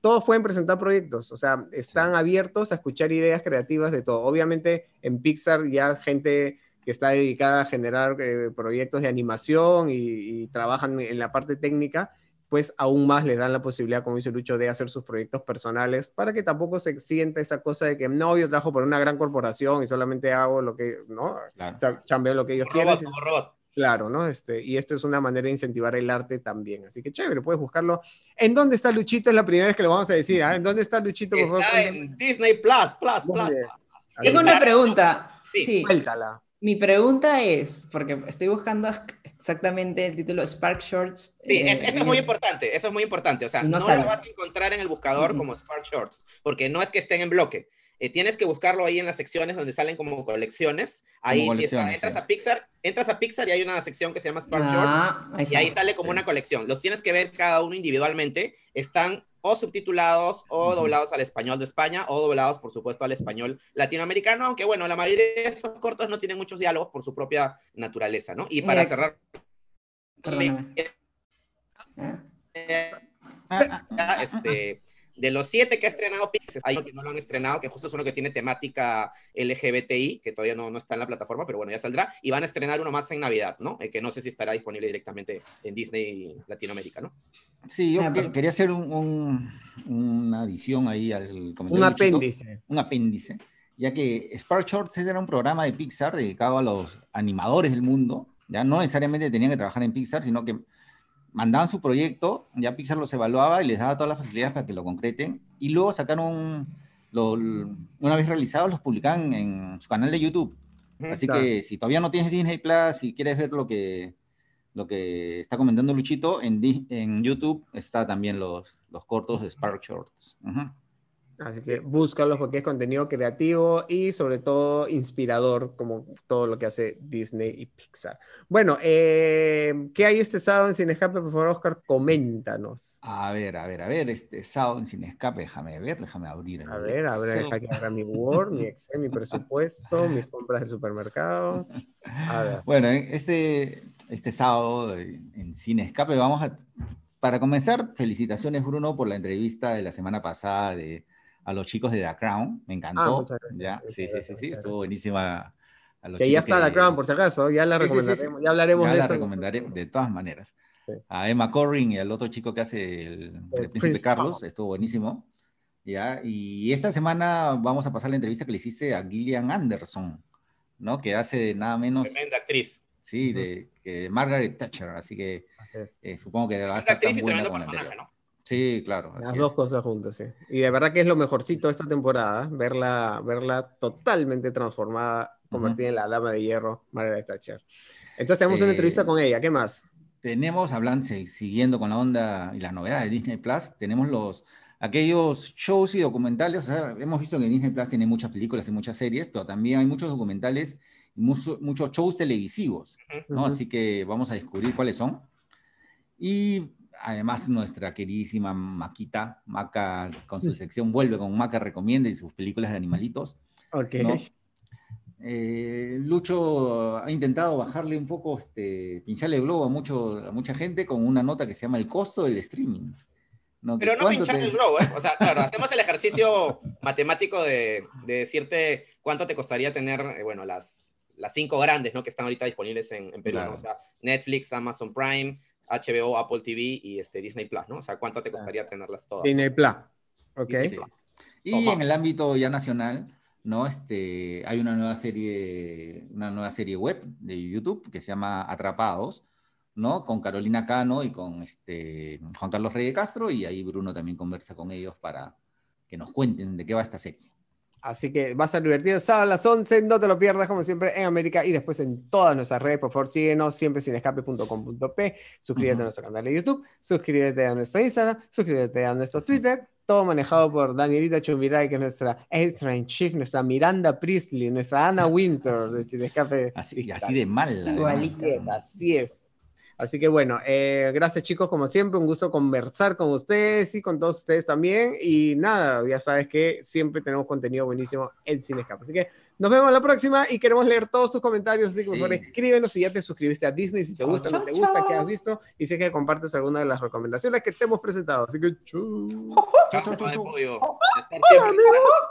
A: todos pueden presentar proyectos, o sea, están abiertos a escuchar ideas creativas de todo. Obviamente en Pixar ya gente que está dedicada a generar eh, proyectos de animación y, trabajan en la parte técnica, pues aún más les dan la posibilidad, como dice Lucho, de hacer sus proyectos personales para que tampoco se sienta esa cosa de que no, yo trabajo por una gran corporación y solamente hago lo que, ¿no? Claro. Chambeo lo que ellos quieren. Claro, ¿no? Este, y esto es una manera de incentivar el arte también. Así que chévere, puedes buscarlo. ¿En dónde está Luchito? Es la primera vez que lo vamos a decir. ¿ah? ¿En dónde está Luchito?
D: está en Disney Plus, Plus, Plus.
C: Tengo una pregunta.
A: Sí. sí. Cuéntala.
C: Mi pregunta es, porque estoy buscando exactamente el título Spark Shorts.
D: Sí, eso es muy importante, eso es muy importante. O sea, no, lo vas a encontrar en el buscador [laughs] como Spark Shorts, porque no es que estén en bloque. Eh, tienes que buscarlo ahí en las secciones donde salen como colecciones. Ahí si entras a Pixar, entras a Pixar y hay una sección que se llama Spark ah, Shorts y ahí sale como una colección. Los tienes que ver cada uno individualmente. Están o subtitulados o doblados al español de España o doblados, por supuesto, al español latinoamericano, aunque bueno, la mayoría de estos cortos no tienen muchos diálogos por su propia naturaleza, ¿no? Y para cerrar... Este, de los siete que ha estrenado Pixar, hay uno que no lo han estrenado, que justo es uno que tiene temática LGBTI, que todavía no, no está en la plataforma, pero bueno, ya saldrá. Y van a estrenar uno más en Navidad, ¿no? Eh, que no sé si estará disponible directamente en Disney Latinoamérica, ¿no?
B: Sí, yo ah, quería hacer un, una adición ahí al
A: Un apéndice.
B: un apéndice, ya que Spark Shorts era un programa de Pixar dedicado a los animadores del mundo. Ya no necesariamente tenían que trabajar en Pixar, sino que mandaban su proyecto, ya Pixar los evaluaba y les daba todas las facilidades para que lo concreten, y luego sacaron, una vez realizados, los publicaban en su canal de YouTube. Así que si todavía no tienes Disney Plus y quieres ver lo que, lo que está comentando Luchito, en, en YouTube está también los, los cortos de Spark Shorts.
A: Así que búscalos porque es contenido creativo y sobre todo inspirador, como todo lo que hace Disney y Pixar. Bueno, eh, ¿qué hay este sábado en Cine Escape? Por favor, Oscar, coméntanos.
B: A ver, a ver, a ver, este sábado en Cine Escape, déjame ver, déjame abrir.
A: A ver, a ver, déjame que abra mi Word, mi [laughs] Excel, mi presupuesto, mis compras del supermercado.
B: A ver. Bueno, este, este sábado en Cine Escape vamos a... Para comenzar, felicitaciones Bruno por la entrevista de la semana pasada de a los chicos de The Crown, me encantó. Ah, ya, sí, sí, sí, sí, estuvo buenísima.
A: que ya está The Crown, por si acaso, ya la recomendaremos, ya hablaremos
B: ya
A: de
B: la recomendaré de todas maneras. A Emma Corrin y al otro chico que hace el, Príncipe Carlos, estuvo buenísimo. ¿ya? Y esta semana vamos a pasar la entrevista que le hiciste a Gillian Anderson, ¿no? Que hace nada menos...
D: Tremenda actriz.
B: Sí, de, que Margaret Thatcher, así que eh, supongo que va a estar tan buena con personaje, ¿no? Sí, claro.
A: Las dos cosas juntas, sí. Y de verdad que es lo mejorcito de esta temporada, verla, verla totalmente transformada, convertida en la dama de hierro, Margaret Thatcher. Entonces tenemos una entrevista con ella, ¿qué más?
B: Tenemos, hablando, siguiendo con la onda y las novedades de Disney Plus, tenemos los aquellos shows y documentales, o sea, hemos visto que Disney Plus tiene muchas películas y muchas series, pero también hay muchos documentales muchos shows televisivos, ¿no? Así que vamos a descubrir cuáles son. Y además nuestra queridísima Maquita, Maca con su sección Vuelve con Maca Recomienda y sus películas de animalitos.
A: Ok.
B: Eh, Lucho ha intentado bajarle un poco, este, pincharle el globo a, mucho, a mucha gente con una nota que se llama el costo del streaming.
D: Pero no pincharle el globo, ¿eh? O sea, claro, hacemos el ejercicio matemático de, decirte cuánto te costaría tener, eh, bueno, las, las cinco grandes, ¿no? Que están ahorita disponibles en, Perú, O sea, Netflix, Amazon Prime, HBO, Apple TV y este, Disney Plus, ¿no? O sea, ¿cuánto te costaría tenerlas todas?
A: Disney Plus, ok.
B: Y en el ámbito ya nacional, ¿no? Este, hay una nueva serie, una nueva serie web de YouTube que se llama Atrapados, ¿no? Con Carolina Cano y con este, Juan Carlos Rey de Castro, y ahí Bruno también conversa con ellos para que nos cuenten de qué va esta serie.
A: Así que va a ser divertido. Sábado a las 11, no te lo pierdas, como siempre, en América y después en todas nuestras redes. Por favor, síguenos siempre sin escape.com.p. Suscríbete a nuestro canal de YouTube, suscríbete a nuestro Instagram, suscríbete a nuestro Twitter. Todo manejado por Danielita Chumiray, que es nuestra extra in chief, nuestra Miranda Priestley, nuestra Anna Winter de Sin Escape.
B: Así, así de mal.
A: así es. Así que bueno, eh, gracias chicos, como siempre, un gusto conversar con ustedes y con todos ustedes también. Y nada, ya sabes que siempre tenemos contenido buenísimo en Cine Así que nos vemos la próxima y queremos leer todos tus comentarios. Así que por favor escríbenos si ya te suscribiste a Disney, si te gusta, no te gusta, qué has visto y sé que compartes alguna de las recomendaciones que te hemos presentado. Así que chau. Chau, chau, chau.